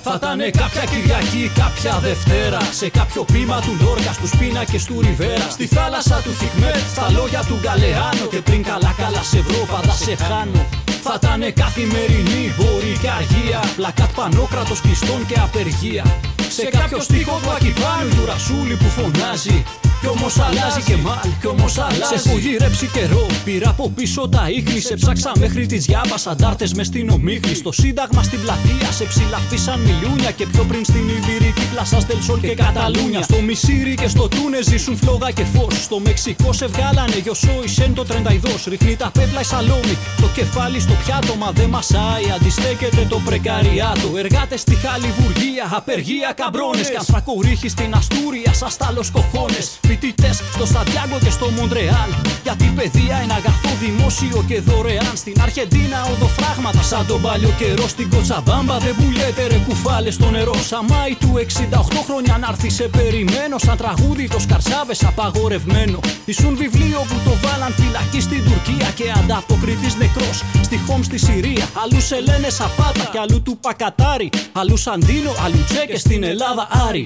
Θα ήταν κάποια Κυριακή, κάποια Δευτέρα. Σε κάποιο πείμα του Λόρκα, στους πίνακες του Ριβέρα. Στη θάλασσα του Χικμέτ, στα λόγια του Γκαλεάνο. Και πριν καλά καλά σε βρω, πάντα σε χάνω. Θα ήταν καθημερινή, μπορεί και αργία. Πλακάτ πανόκρατος κλειστών και απεργία. Σε κάποιο στίχο του Ακυπάνου του Ρασούλη που φωνάζει κι όμως αλλάζει και μάλ, κι όμως αλλάζει. Σε έχω γυρέψει καιρό. Πήρα από πίσω τα ίχνη. Σε ψάξα μέχρι τις διάβα. Αντάρτες μες στην ομίχνη. Στο σύνταγμα στην πλατεία. Σε ψηλαφίσαν μιλούνια. Και πιο πριν στην Ιβυρική πλασά Δελσόλ και Καταλούνια. Στο Μισήρι και στο Τούνε ζήσουν φλόγα και φως. Στο Μεξικό σε βγάλανε γιοσό Σεν το τρενταϊδός. Ρίχνει τα πέπλα η σαλόμη. Το κεφάλι στο πιάτο μα δεν μασάει. Αντιστέκεται το πρεκαριάτο. Εργάτες στη Χαλιβουργία. Απεργία καμπρόνε. Κι αν στην Αστούρια. Σα τάλο κοχώνες φοιτητές στο Σαντιάγκο και στο Μοντρεάλ. Γιατί παιδεία είναι αγαθό δημόσιο και δωρεάν. Στην Αρχεντίνα οδοφράγματα σαν τον παλιό καιρό. Στην Κοτσαμπάμπα δεν πουλιέται ρε κουφάλες στο νερό. Σαμάι του 68 χρόνια να έρθει σε περιμένω. Σαν τραγούδι το σκαρσάβες απαγορευμένο. Ήσουν βιβλίο που το βάλαν φυλακή στην Τουρκία και ανταποκριτής νεκρός. Στη Χόμ στη Συρία. Αλλού σε λένε Σαπάτα και αλλού του Πακατάρι. Αλλού Σαντίνο, αλλού Τσέκε στην Ελλάδα Άρη.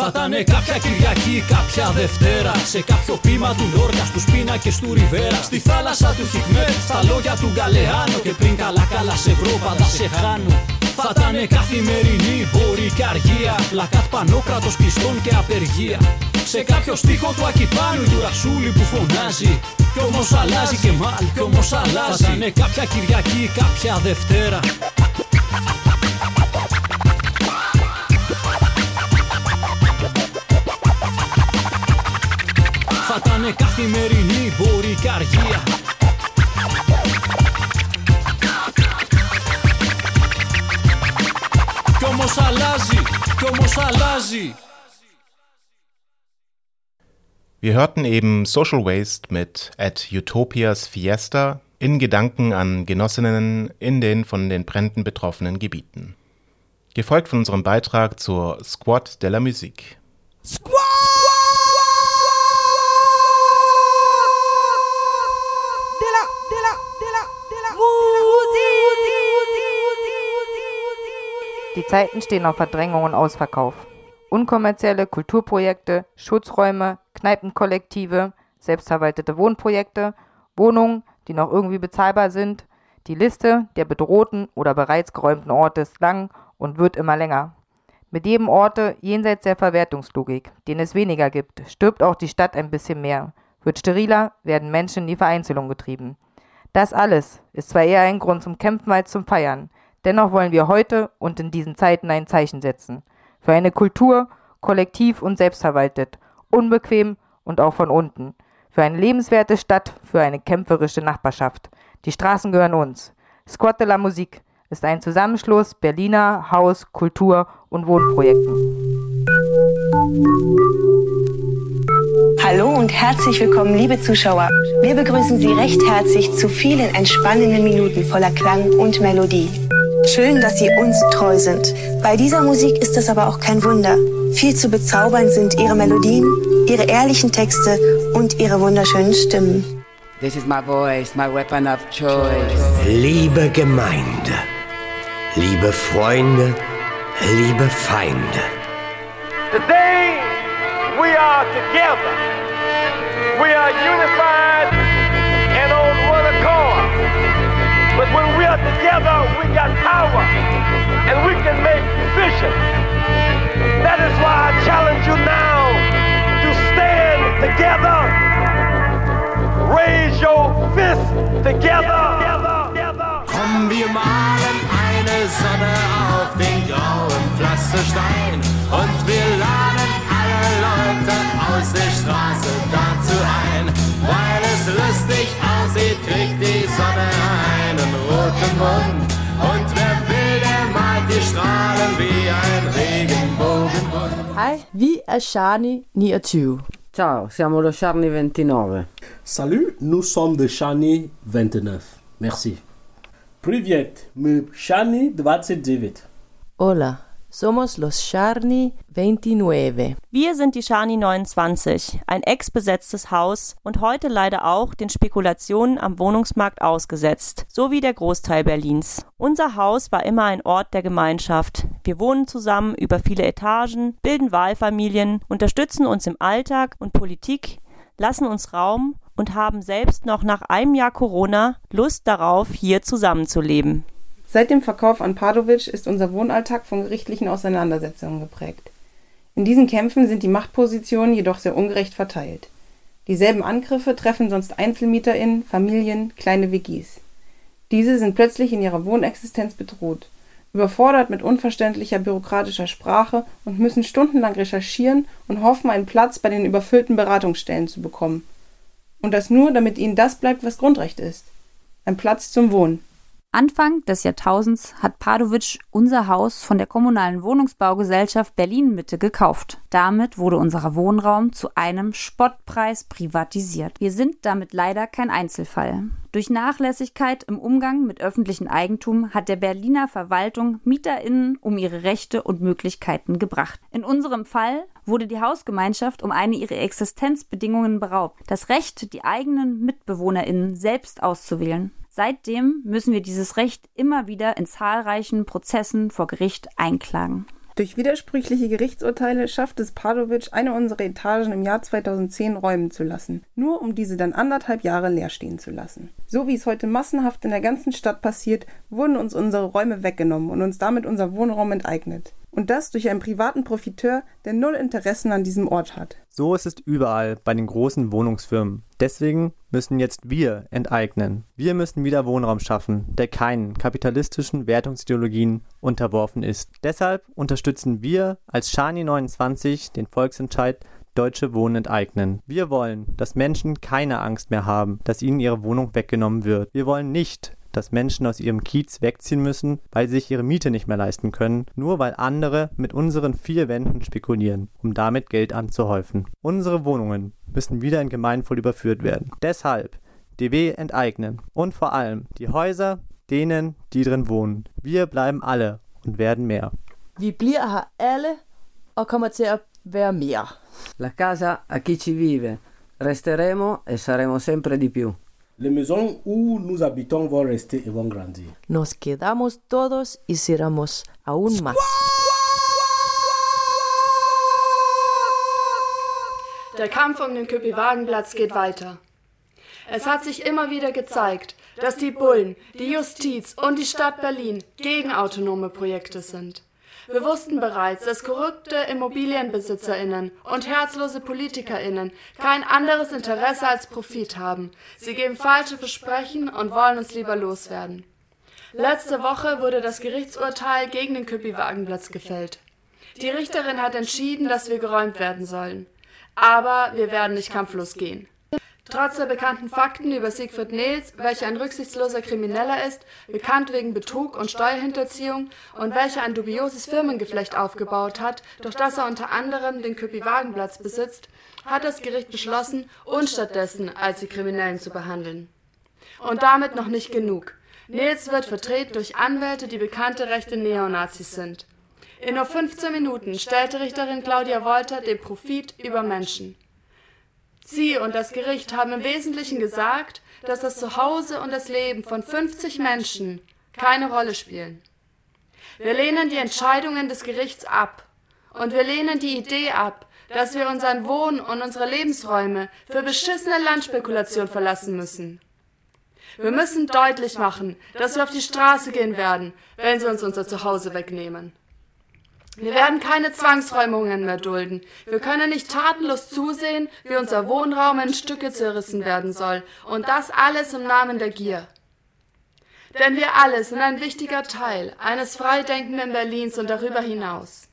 Θα ήταν κάποια Κυριακή, κάποια Δευτέρα Σε κάποιο πείμα του Λόρκα, στους πίνακες του Ριβέρα. Στη θάλασσα του Χικμέτ, στα λόγια του Γκαλεάνο Και πριν καλά καλά σε βρω, πάντα σε χάνω. Θα ήταν καθημερινή, μπορεί και αργία. Πλακάτ πανόκρατος κλειστών και απεργία. Σε κάποιο στίχο του Ακυπάνου του Ρασούλη που φωνάζει. Κι όμως αλλάζει και μάλ, κι όμως αλλάζει. Θα ήταν κάποια Κυριακή, κάποια Δευτέρα Θα ήταν καθημερινή, μπορεί και αργία Κι όμως αλλάζει, κι όμως αλλάζει Wir hörten eben Social Waste mit At Utopias Fiesta in Gedanken an Genossinnen in den von den Bränden betroffenen Gebieten. Gefolgt von unserem Beitrag zur Squad de la Musique. Squad! Die Zeiten stehen auf Verdrängung und Ausverkauf. Unkommerzielle Kulturprojekte, Schutzräume, Kneipenkollektive, selbstverwaltete Wohnprojekte, Wohnungen, die noch irgendwie bezahlbar sind. Die Liste der bedrohten oder bereits geräumten Orte ist lang und wird immer länger. Mit jedem Orte jenseits der Verwertungslogik, den es weniger gibt, stirbt auch die Stadt ein bisschen mehr. Wird steriler, werden Menschen in die Vereinzelung getrieben. Das alles ist zwar eher ein Grund zum Kämpfen als zum Feiern. Dennoch wollen wir heute und in diesen Zeiten ein Zeichen setzen. Für eine Kultur, kollektiv und selbstverwaltet, unbequem und auch von unten. Für eine lebenswerte Stadt, für eine kämpferische Nachbarschaft. Die Straßen gehören uns. Squad de la Musique ist ein Zusammenschluss Berliner Haus-, Kultur- und Wohnprojekten. Hallo und herzlich willkommen, liebe Zuschauer. Wir begrüßen Sie recht herzlich zu vielen entspannenden Minuten voller Klang und Melodie. Schön, dass Sie uns treu sind. Bei dieser Musik ist das aber auch kein Wunder. Viel zu bezaubernd sind Ihre Melodien, Ihre ehrlichen Texte und Ihre wunderschönen Stimmen. This is my voice, my weapon of choice. Liebe Gemeinde, liebe Freunde, liebe Feinde. Today we are together. We are unified But when we are together, we got power and we can make decisions. That is why I challenge you now to stand together. Raise your fist together. Wir malen eine Sonne auf den grauen Pflasterstein und wir laden alle Leute aus der Straße es lustig aussieht, kriegt die Sonne einen roten Mund. Und wer will, der malt die Strahlen wie ein Regenbogen. Hi, vi è Shani 29. Ciao, siamo lo Charny 29. Salut, nous sommes de Shani 29. Merci. Привет, мы Shani 29. Hola, somos los Charni 29. Wir sind die Shani 29, ein ex-besetztes Haus und heute leider auch den Spekulationen am Wohnungsmarkt ausgesetzt, so wie der Großteil Berlins. Unser Haus war immer ein Ort der Gemeinschaft. Wir wohnen zusammen über viele Etagen, bilden Wahlfamilien, unterstützen uns im Alltag und Politik, lassen uns Raum und haben selbst noch nach einem Jahr Corona Lust darauf, hier zusammenzuleben. Seit dem Verkauf an Padovic ist unser Wohnalltag von gerichtlichen Auseinandersetzungen geprägt. In diesen Kämpfen sind die Machtpositionen jedoch sehr ungerecht verteilt. Dieselben Angriffe treffen sonst EinzelmieterInnen, Familien, kleine WGs. Diese sind plötzlich in ihrer Wohnexistenz bedroht, überfordert mit unverständlicher bürokratischer Sprache und müssen stundenlang recherchieren und hoffen, einen Platz bei den überfüllten Beratungsstellen zu bekommen. Und das nur, damit ihnen das bleibt, was Grundrecht ist. Ein Platz zum Wohnen. Anfang des Jahrtausends hat Padovic unser Haus von der kommunalen Wohnungsbaugesellschaft Berlin Mitte gekauft. Damit wurde unser Wohnraum zu einem Spottpreis privatisiert. Wir sind damit leider kein Einzelfall. Durch Nachlässigkeit im Umgang mit öffentlichem Eigentum hat der Berliner Verwaltung MieterInnen um ihre Rechte und Möglichkeiten gebracht. In unserem Fall wurde die Hausgemeinschaft um eine ihrer Existenzbedingungen beraubt. Das Recht, die eigenen MitbewohnerInnen selbst auszuwählen. Seitdem müssen wir dieses Recht immer wieder in zahlreichen Prozessen vor Gericht einklagen. Durch widersprüchliche Gerichtsurteile schafft es Padovic, eine unserer Etagen im Jahr 2010 räumen zu lassen, nur um diese dann anderthalb Jahre leer stehen zu lassen. So wie es heute massenhaft in der ganzen Stadt passiert, wurden uns unsere Räume weggenommen und uns damit unser Wohnraum enteignet. Und das durch einen privaten Profiteur, der null Interessen an diesem Ort hat. So ist es überall bei den großen Wohnungsfirmen. Deswegen müssen jetzt wir enteignen. Wir müssen wieder Wohnraum schaffen, der keinen kapitalistischen Wertungsideologien unterworfen ist. Deshalb unterstützen wir als Shani 29 den Volksentscheid Deutsche Wohnen enteignen. Wir wollen, dass Menschen keine Angst mehr haben, dass ihnen ihre Wohnung weggenommen wird. Wir wollen nicht, dass Menschen aus ihrem Kiez wegziehen müssen, weil sie sich ihre Miete nicht mehr leisten können, nur weil andere mit unseren vier Wänden spekulieren, um damit Geld anzuhäufen. Unsere Wohnungen müssen wieder in Gemeinwohl überführt werden. Deshalb DW enteignen und vor allem die Häuser denen, die drin wohnen. Wir bleiben alle und werden mehr. Vi bliver her alle og kommer til at være mere. La casa a chi ci vive. Resteremo e saremo sempre di più. Les maisons où nous habitons vont rester et vont grandir. Nos quedamos todos y seremos aún más. Der Kampf um den Köpi-Wagenplatz geht weiter. Es hat sich immer wieder gezeigt, dass die Bullen, die Justiz und die Stadt Berlin gegen autonome Projekte sind. Wir wussten bereits, dass korrupte Immobilienbesitzerinnen und herzlose Politikerinnen kein anderes Interesse als Profit haben. Sie geben falsche Versprechen und wollen uns lieber loswerden. Letzte Woche wurde das Gerichtsurteil gegen den Küppi-Wagenplatz gefällt. Die Richterin hat entschieden, dass wir geräumt werden sollen. Aber wir werden nicht kampflos gehen. Trotz der bekannten Fakten über Siegfried Nils, welcher ein rücksichtsloser Krimineller ist, bekannt wegen Betrug und Steuerhinterziehung und welcher ein dubioses Firmengeflecht aufgebaut hat, durch das er unter anderem den Köpi-Wagenplatz besitzt, hat das Gericht beschlossen, uns stattdessen als die Kriminellen zu behandeln. Und damit noch nicht genug. Nils wird vertreten durch Anwälte, die bekannte rechte Neonazis sind. In nur 15 Minuten stellte Richterin Claudia Wolter den Profit über Menschen. Sie und das Gericht haben im Wesentlichen gesagt, dass das Zuhause und das Leben von 50 Menschen keine Rolle spielen. Wir lehnen die Entscheidungen des Gerichts ab. Und wir lehnen die Idee ab, dass wir unseren Wohn- und unsere Lebensräume für beschissene Landspekulation verlassen müssen. Wir müssen deutlich machen, dass wir auf die Straße gehen werden, wenn sie uns unser Zuhause wegnehmen. Wir werden keine Zwangsräumungen mehr dulden. Wir können nicht tatenlos zusehen, wie unser Wohnraum in Stücke zerrissen werden soll. Und das alles im Namen der Gier. Denn wir alle sind ein wichtiger Teil eines freidenkenden Berlins und darüber hinaus.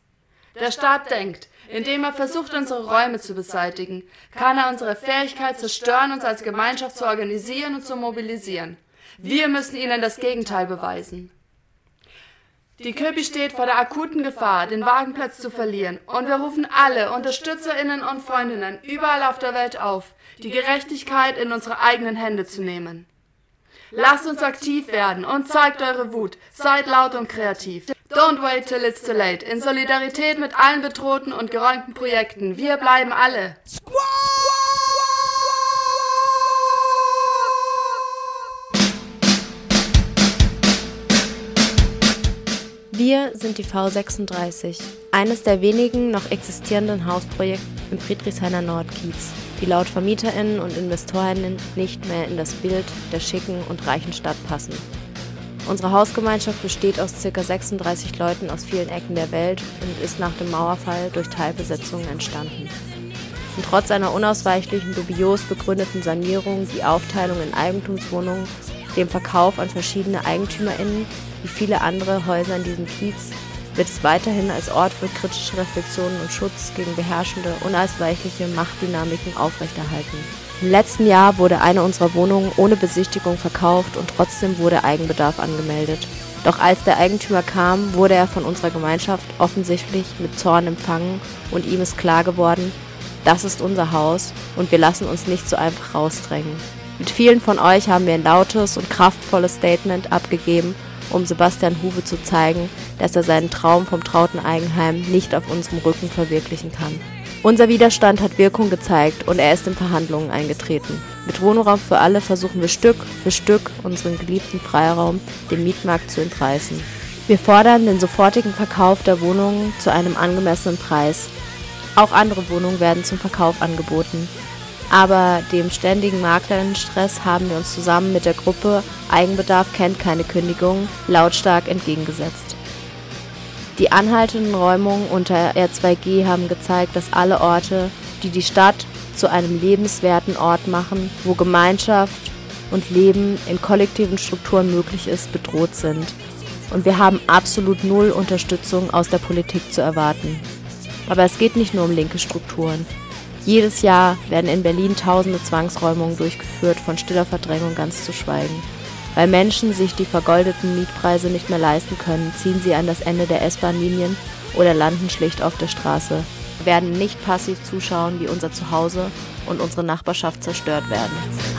Der Staat denkt, indem er versucht, unsere Räume zu beseitigen, kann er unsere Fähigkeit zerstören, uns als Gemeinschaft zu organisieren und zu mobilisieren. Wir müssen ihnen das Gegenteil beweisen. Die Köpi steht vor der akuten Gefahr, den Wagenplatz zu verlieren, und wir rufen alle Unterstützerinnen und Freundinnen überall auf der Welt auf, die Gerechtigkeit in unsere eigenen Hände zu nehmen. Lasst uns aktiv werden und zeigt eure Wut. Seid laut und kreativ. Don't wait till it's too late. In Solidarität mit allen bedrohten und geräumten Projekten. Wir bleiben alle. Wir sind die V36, eines der wenigen noch existierenden Hausprojekte im Friedrichshainer Nordkiez die laut VermieterInnen und InvestorInnen nicht mehr in das Bild der schicken und reichen Stadt passen. Unsere Hausgemeinschaft besteht aus ca. 36 Leuten aus vielen Ecken der Welt und ist nach dem Mauerfall durch Teilbesetzungen entstanden. Und trotz einer unausweichlichen, dubios begründeten Sanierung, die Aufteilung in Eigentumswohnungen, dem Verkauf an verschiedene EigentümerInnen, wie viele andere Häuser in diesem Kiez, wird es weiterhin als Ort für kritische Reflexionen und Schutz gegen beherrschende, unausweichliche Machtdynamiken aufrechterhalten. Im letzten Jahr wurde eine unserer Wohnungen ohne Besichtigung verkauft und trotzdem wurde Eigenbedarf angemeldet. Doch als der Eigentümer kam, wurde er von unserer Gemeinschaft offensichtlich mit Zorn empfangen und ihm ist klar geworden, das ist unser Haus und wir lassen uns nicht so einfach rausdrängen. Mit vielen von euch haben wir ein lautes und kraftvolles Statement abgegeben um Sebastian Huwe zu zeigen, dass er seinen Traum vom trauten Eigenheim nicht auf unserem Rücken verwirklichen kann. Unser Widerstand hat Wirkung gezeigt und er ist in Verhandlungen eingetreten. Mit Wohnraum für alle versuchen wir Stück für Stück unseren geliebten Freiraum dem Mietmarkt zu entreißen. Wir fordern den sofortigen Verkauf der Wohnungen zu einem angemessenen Preis. Auch andere Wohnungen werden zum Verkauf angeboten. Aber dem ständigen Maklerinnenstress haben wir uns zusammen mit der Gruppe Eigenbedarf kennt keine Kündigung lautstark entgegengesetzt. Die anhaltenden Räumungen unter R2G haben gezeigt, dass alle Orte, die die Stadt zu einem lebenswerten Ort machen, wo Gemeinschaft und Leben in kollektiven Strukturen möglich ist, bedroht sind. Und wir haben absolut null Unterstützung aus der Politik zu erwarten. Aber es geht nicht nur um linke Strukturen. Jedes Jahr werden in Berlin tausende Zwangsräumungen durchgeführt, von stiller Verdrängung ganz zu schweigen. Weil Menschen sich die vergoldeten Mietpreise nicht mehr leisten können, ziehen sie an das Ende der S-Bahn-Linien oder landen schlicht auf der Straße. Wir werden nicht passiv zuschauen, wie unser Zuhause und unsere Nachbarschaft zerstört werden.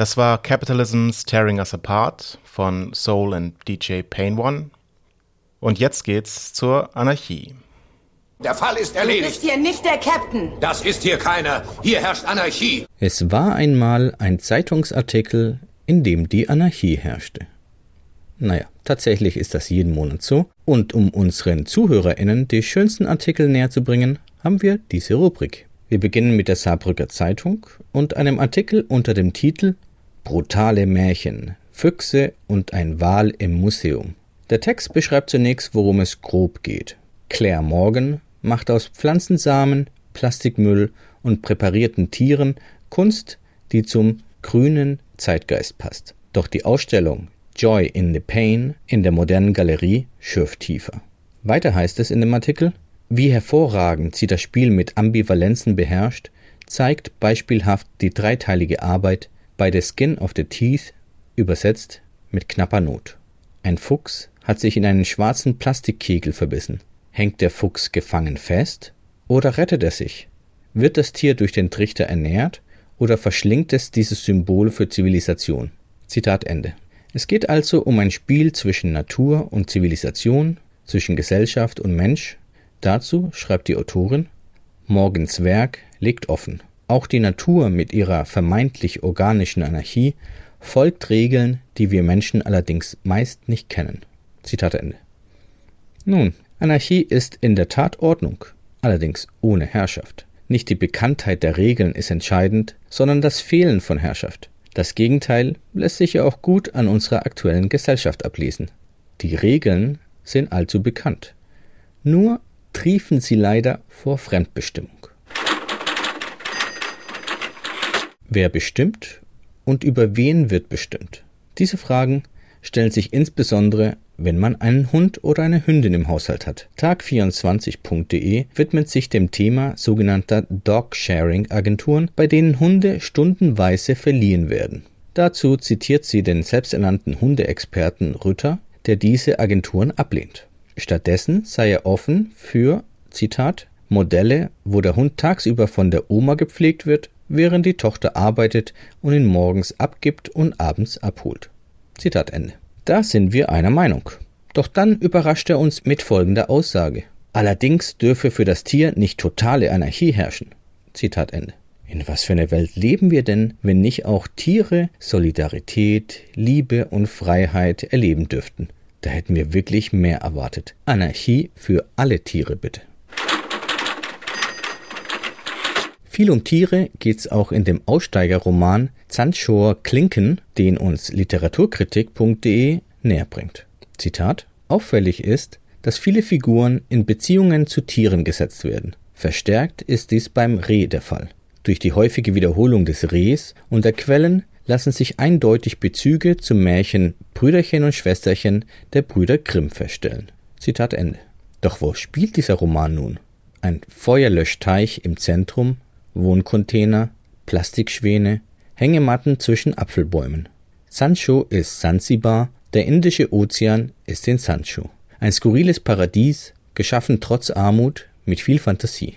Das war Capitalism's Tearing Us Apart von Soul and DJ Pain One. Und jetzt geht's zur Anarchie. Der Fall ist Du erledigt. bist hier nicht der Captain. Das ist hier keiner. Hier herrscht Anarchie. Es war einmal ein Zeitungsartikel, in dem die Anarchie herrschte. Naja, tatsächlich ist das jeden Monat so. Und um unseren ZuhörerInnen die schönsten Artikel näher zu bringen, haben wir diese Rubrik. Wir beginnen mit der Saarbrücker Zeitung und einem Artikel unter dem Titel Brutale Märchen, Füchse und ein Wal im Museum. Der Text beschreibt zunächst, worum es grob geht. Claire Morgan macht aus Pflanzensamen, Plastikmüll und präparierten Tieren Kunst, die zum grünen Zeitgeist passt. Doch die Ausstellung Joy in the Pain in der modernen Galerie schürft tiefer. Weiter heißt es in dem Artikel, wie hervorragend sie das Spiel mit Ambivalenzen beherrscht, zeigt beispielhaft die dreiteilige Arbeit bei The Skin of the Teeth, übersetzt mit knapper Not. Ein Fuchs hat sich in einen schwarzen Plastikkegel verbissen. Hängt der Fuchs gefangen fest oder rettet er sich? Wird das Tier durch den Trichter ernährt oder verschlingt es dieses Symbol für Zivilisation? Zitat Ende. Es geht also um ein Spiel zwischen Natur und Zivilisation, zwischen Gesellschaft und Mensch. Dazu schreibt die Autorin, Morgens Werk legt offen. Auch die Natur mit ihrer vermeintlich organischen Anarchie folgt Regeln, die wir Menschen allerdings meist nicht kennen. Zitat Ende. Nun, Anarchie ist in der Tat Ordnung, allerdings ohne Herrschaft. Nicht die Bekanntheit der Regeln ist entscheidend, sondern das Fehlen von Herrschaft. Das Gegenteil lässt sich ja auch gut an unserer aktuellen Gesellschaft ablesen. Die Regeln sind allzu bekannt. Nur triefen sie leider vor Fremdbestimmung. Wer bestimmt und über wen wird bestimmt? Diese Fragen stellen sich insbesondere, wenn man einen Hund oder eine Hündin im Haushalt hat. Tag24.de widmet sich dem Thema sogenannter Dog-Sharing-Agenturen, bei denen Hunde stundenweise verliehen werden. Dazu zitiert sie den selbsternannten Hundeexperten Rütter, der diese Agenturen ablehnt. Stattdessen sei er offen für, Zitat, Modelle, wo der Hund tagsüber von der Oma gepflegt wird, während die Tochter arbeitet und ihn morgens abgibt und abends abholt. Zitat Ende. Da sind wir einer Meinung. Doch dann überrascht er uns mit folgender Aussage. Allerdings dürfe für das Tier nicht totale Anarchie herrschen. Zitat Ende. In was für einer Welt leben wir denn, wenn nicht auch Tiere Solidarität, Liebe und Freiheit erleben dürften? Da hätten wir wirklich mehr erwartet. Anarchie für alle Tiere bitte. Viel um Tiere geht's auch in dem Aussteigerroman Zanschor Klinken, den uns literaturkritik.de näher bringt. Zitat: Auffällig ist, dass viele Figuren in Beziehungen zu Tieren gesetzt werden. Verstärkt ist dies beim Reh der Fall. Durch die häufige Wiederholung des Rehs und der Quellen lassen sich eindeutig Bezüge zum Märchen Brüderchen und Schwesterchen der Brüder Grimm feststellen. Zitat Ende. Doch wo spielt dieser Roman nun? Ein Feuerlöschteich im Zentrum, Wohncontainer, Plastikschwäne, Hängematten zwischen Apfelbäumen. Sancho ist Sansibar, der Indische Ozean ist in Sancho. Ein skurriles Paradies, geschaffen trotz Armut, mit viel Fantasie.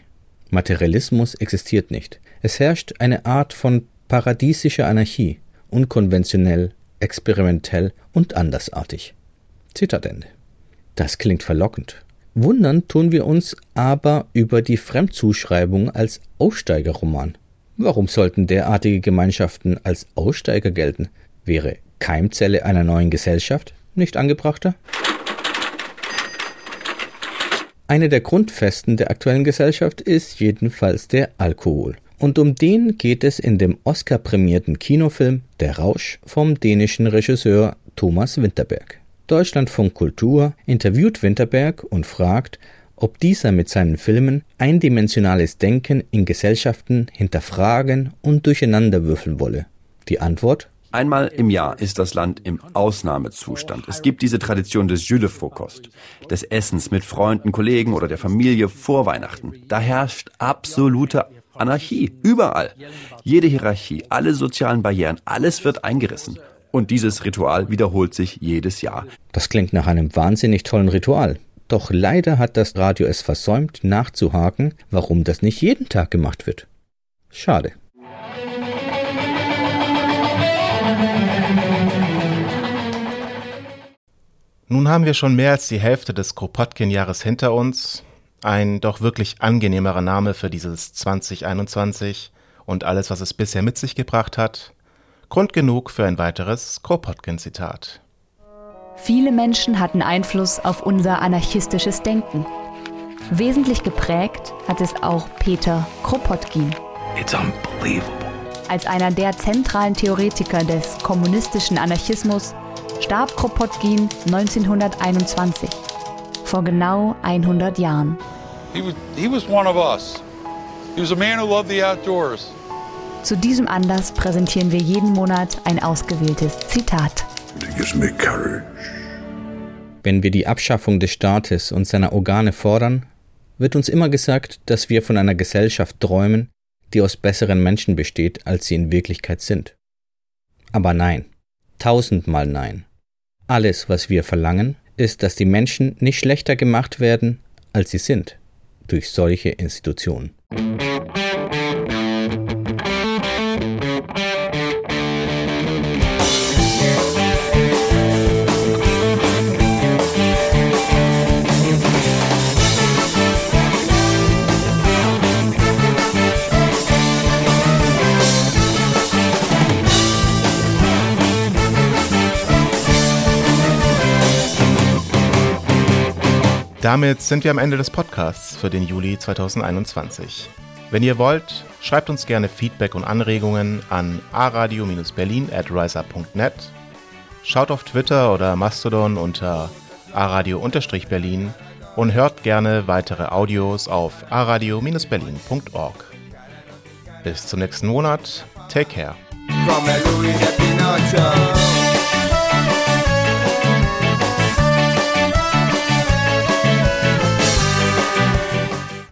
Materialismus existiert nicht. Es herrscht eine Art von paradiesischer Anarchie, unkonventionell, experimentell und andersartig. Zitat Ende. Das klingt verlockend. Wundern tun wir uns aber über die Fremdzuschreibung als Aussteigerroman. Warum sollten derartige Gemeinschaften als Aussteiger gelten? Wäre Keimzelle einer neuen Gesellschaft nicht angebrachter? Eine der Grundfesten der aktuellen Gesellschaft ist jedenfalls der Alkohol. Und um den geht es in dem Oscar-prämierten Kinofilm Der Rausch vom dänischen Regisseur Thomas Winterberg. Deutschlandfunk Kultur interviewt Winterberg und fragt, ob dieser mit seinen Filmen eindimensionales Denken in Gesellschaften hinterfragen und durcheinanderwürfeln wolle. Die Antwort Einmal im Jahr ist das Land im Ausnahmezustand. Es gibt diese Tradition des Julefokost, des Essens mit Freunden, Kollegen oder der Familie vor Weihnachten. Da herrscht absolute Anarchie, überall. Jede Hierarchie, alle sozialen Barrieren, alles wird eingerissen. Und dieses Ritual wiederholt sich jedes Jahr. Das klingt nach einem wahnsinnig tollen Ritual. Doch leider hat das Radio es versäumt, nachzuhaken, warum das nicht jeden Tag gemacht wird. Schade. Nun haben wir schon mehr als die Hälfte des Kropotkin-Jahres hinter uns. Ein doch wirklich angenehmerer Name für dieses 2021 und alles, was es bisher mit sich gebracht hat. Grund genug für ein weiteres Kropotkin-Zitat. Viele Menschen hatten Einfluss auf unser anarchistisches Denken. Wesentlich geprägt hat es auch Peter Kropotkin. It's unbelievable. Als einer der zentralen Theoretiker des kommunistischen Anarchismus starb Kropotkin 1921, vor genau 100 Jahren. He was, he was one of us. He was a man who loved the outdoors. Zu diesem Anlass präsentieren wir jeden Monat ein ausgewähltes Zitat. Wenn wir die Abschaffung des Staates und seiner Organe fordern, wird uns immer gesagt, dass wir von einer Gesellschaft träumen, die aus besseren Menschen besteht, als sie in Wirklichkeit sind. Aber nein, tausendmal nein. Alles, was wir verlangen, ist, dass die Menschen nicht schlechter gemacht werden, als sie sind, durch solche Institutionen. Damit sind wir am Ende des Podcasts für den Juli 2021. Wenn ihr wollt, schreibt uns gerne Feedback und Anregungen an aradio-berlin at riser.net. Schaut auf Twitter oder Mastodon unter aradio-berlin und hört gerne weitere Audios auf aradio-berlin.org. Bis zum nächsten Monat. Take care.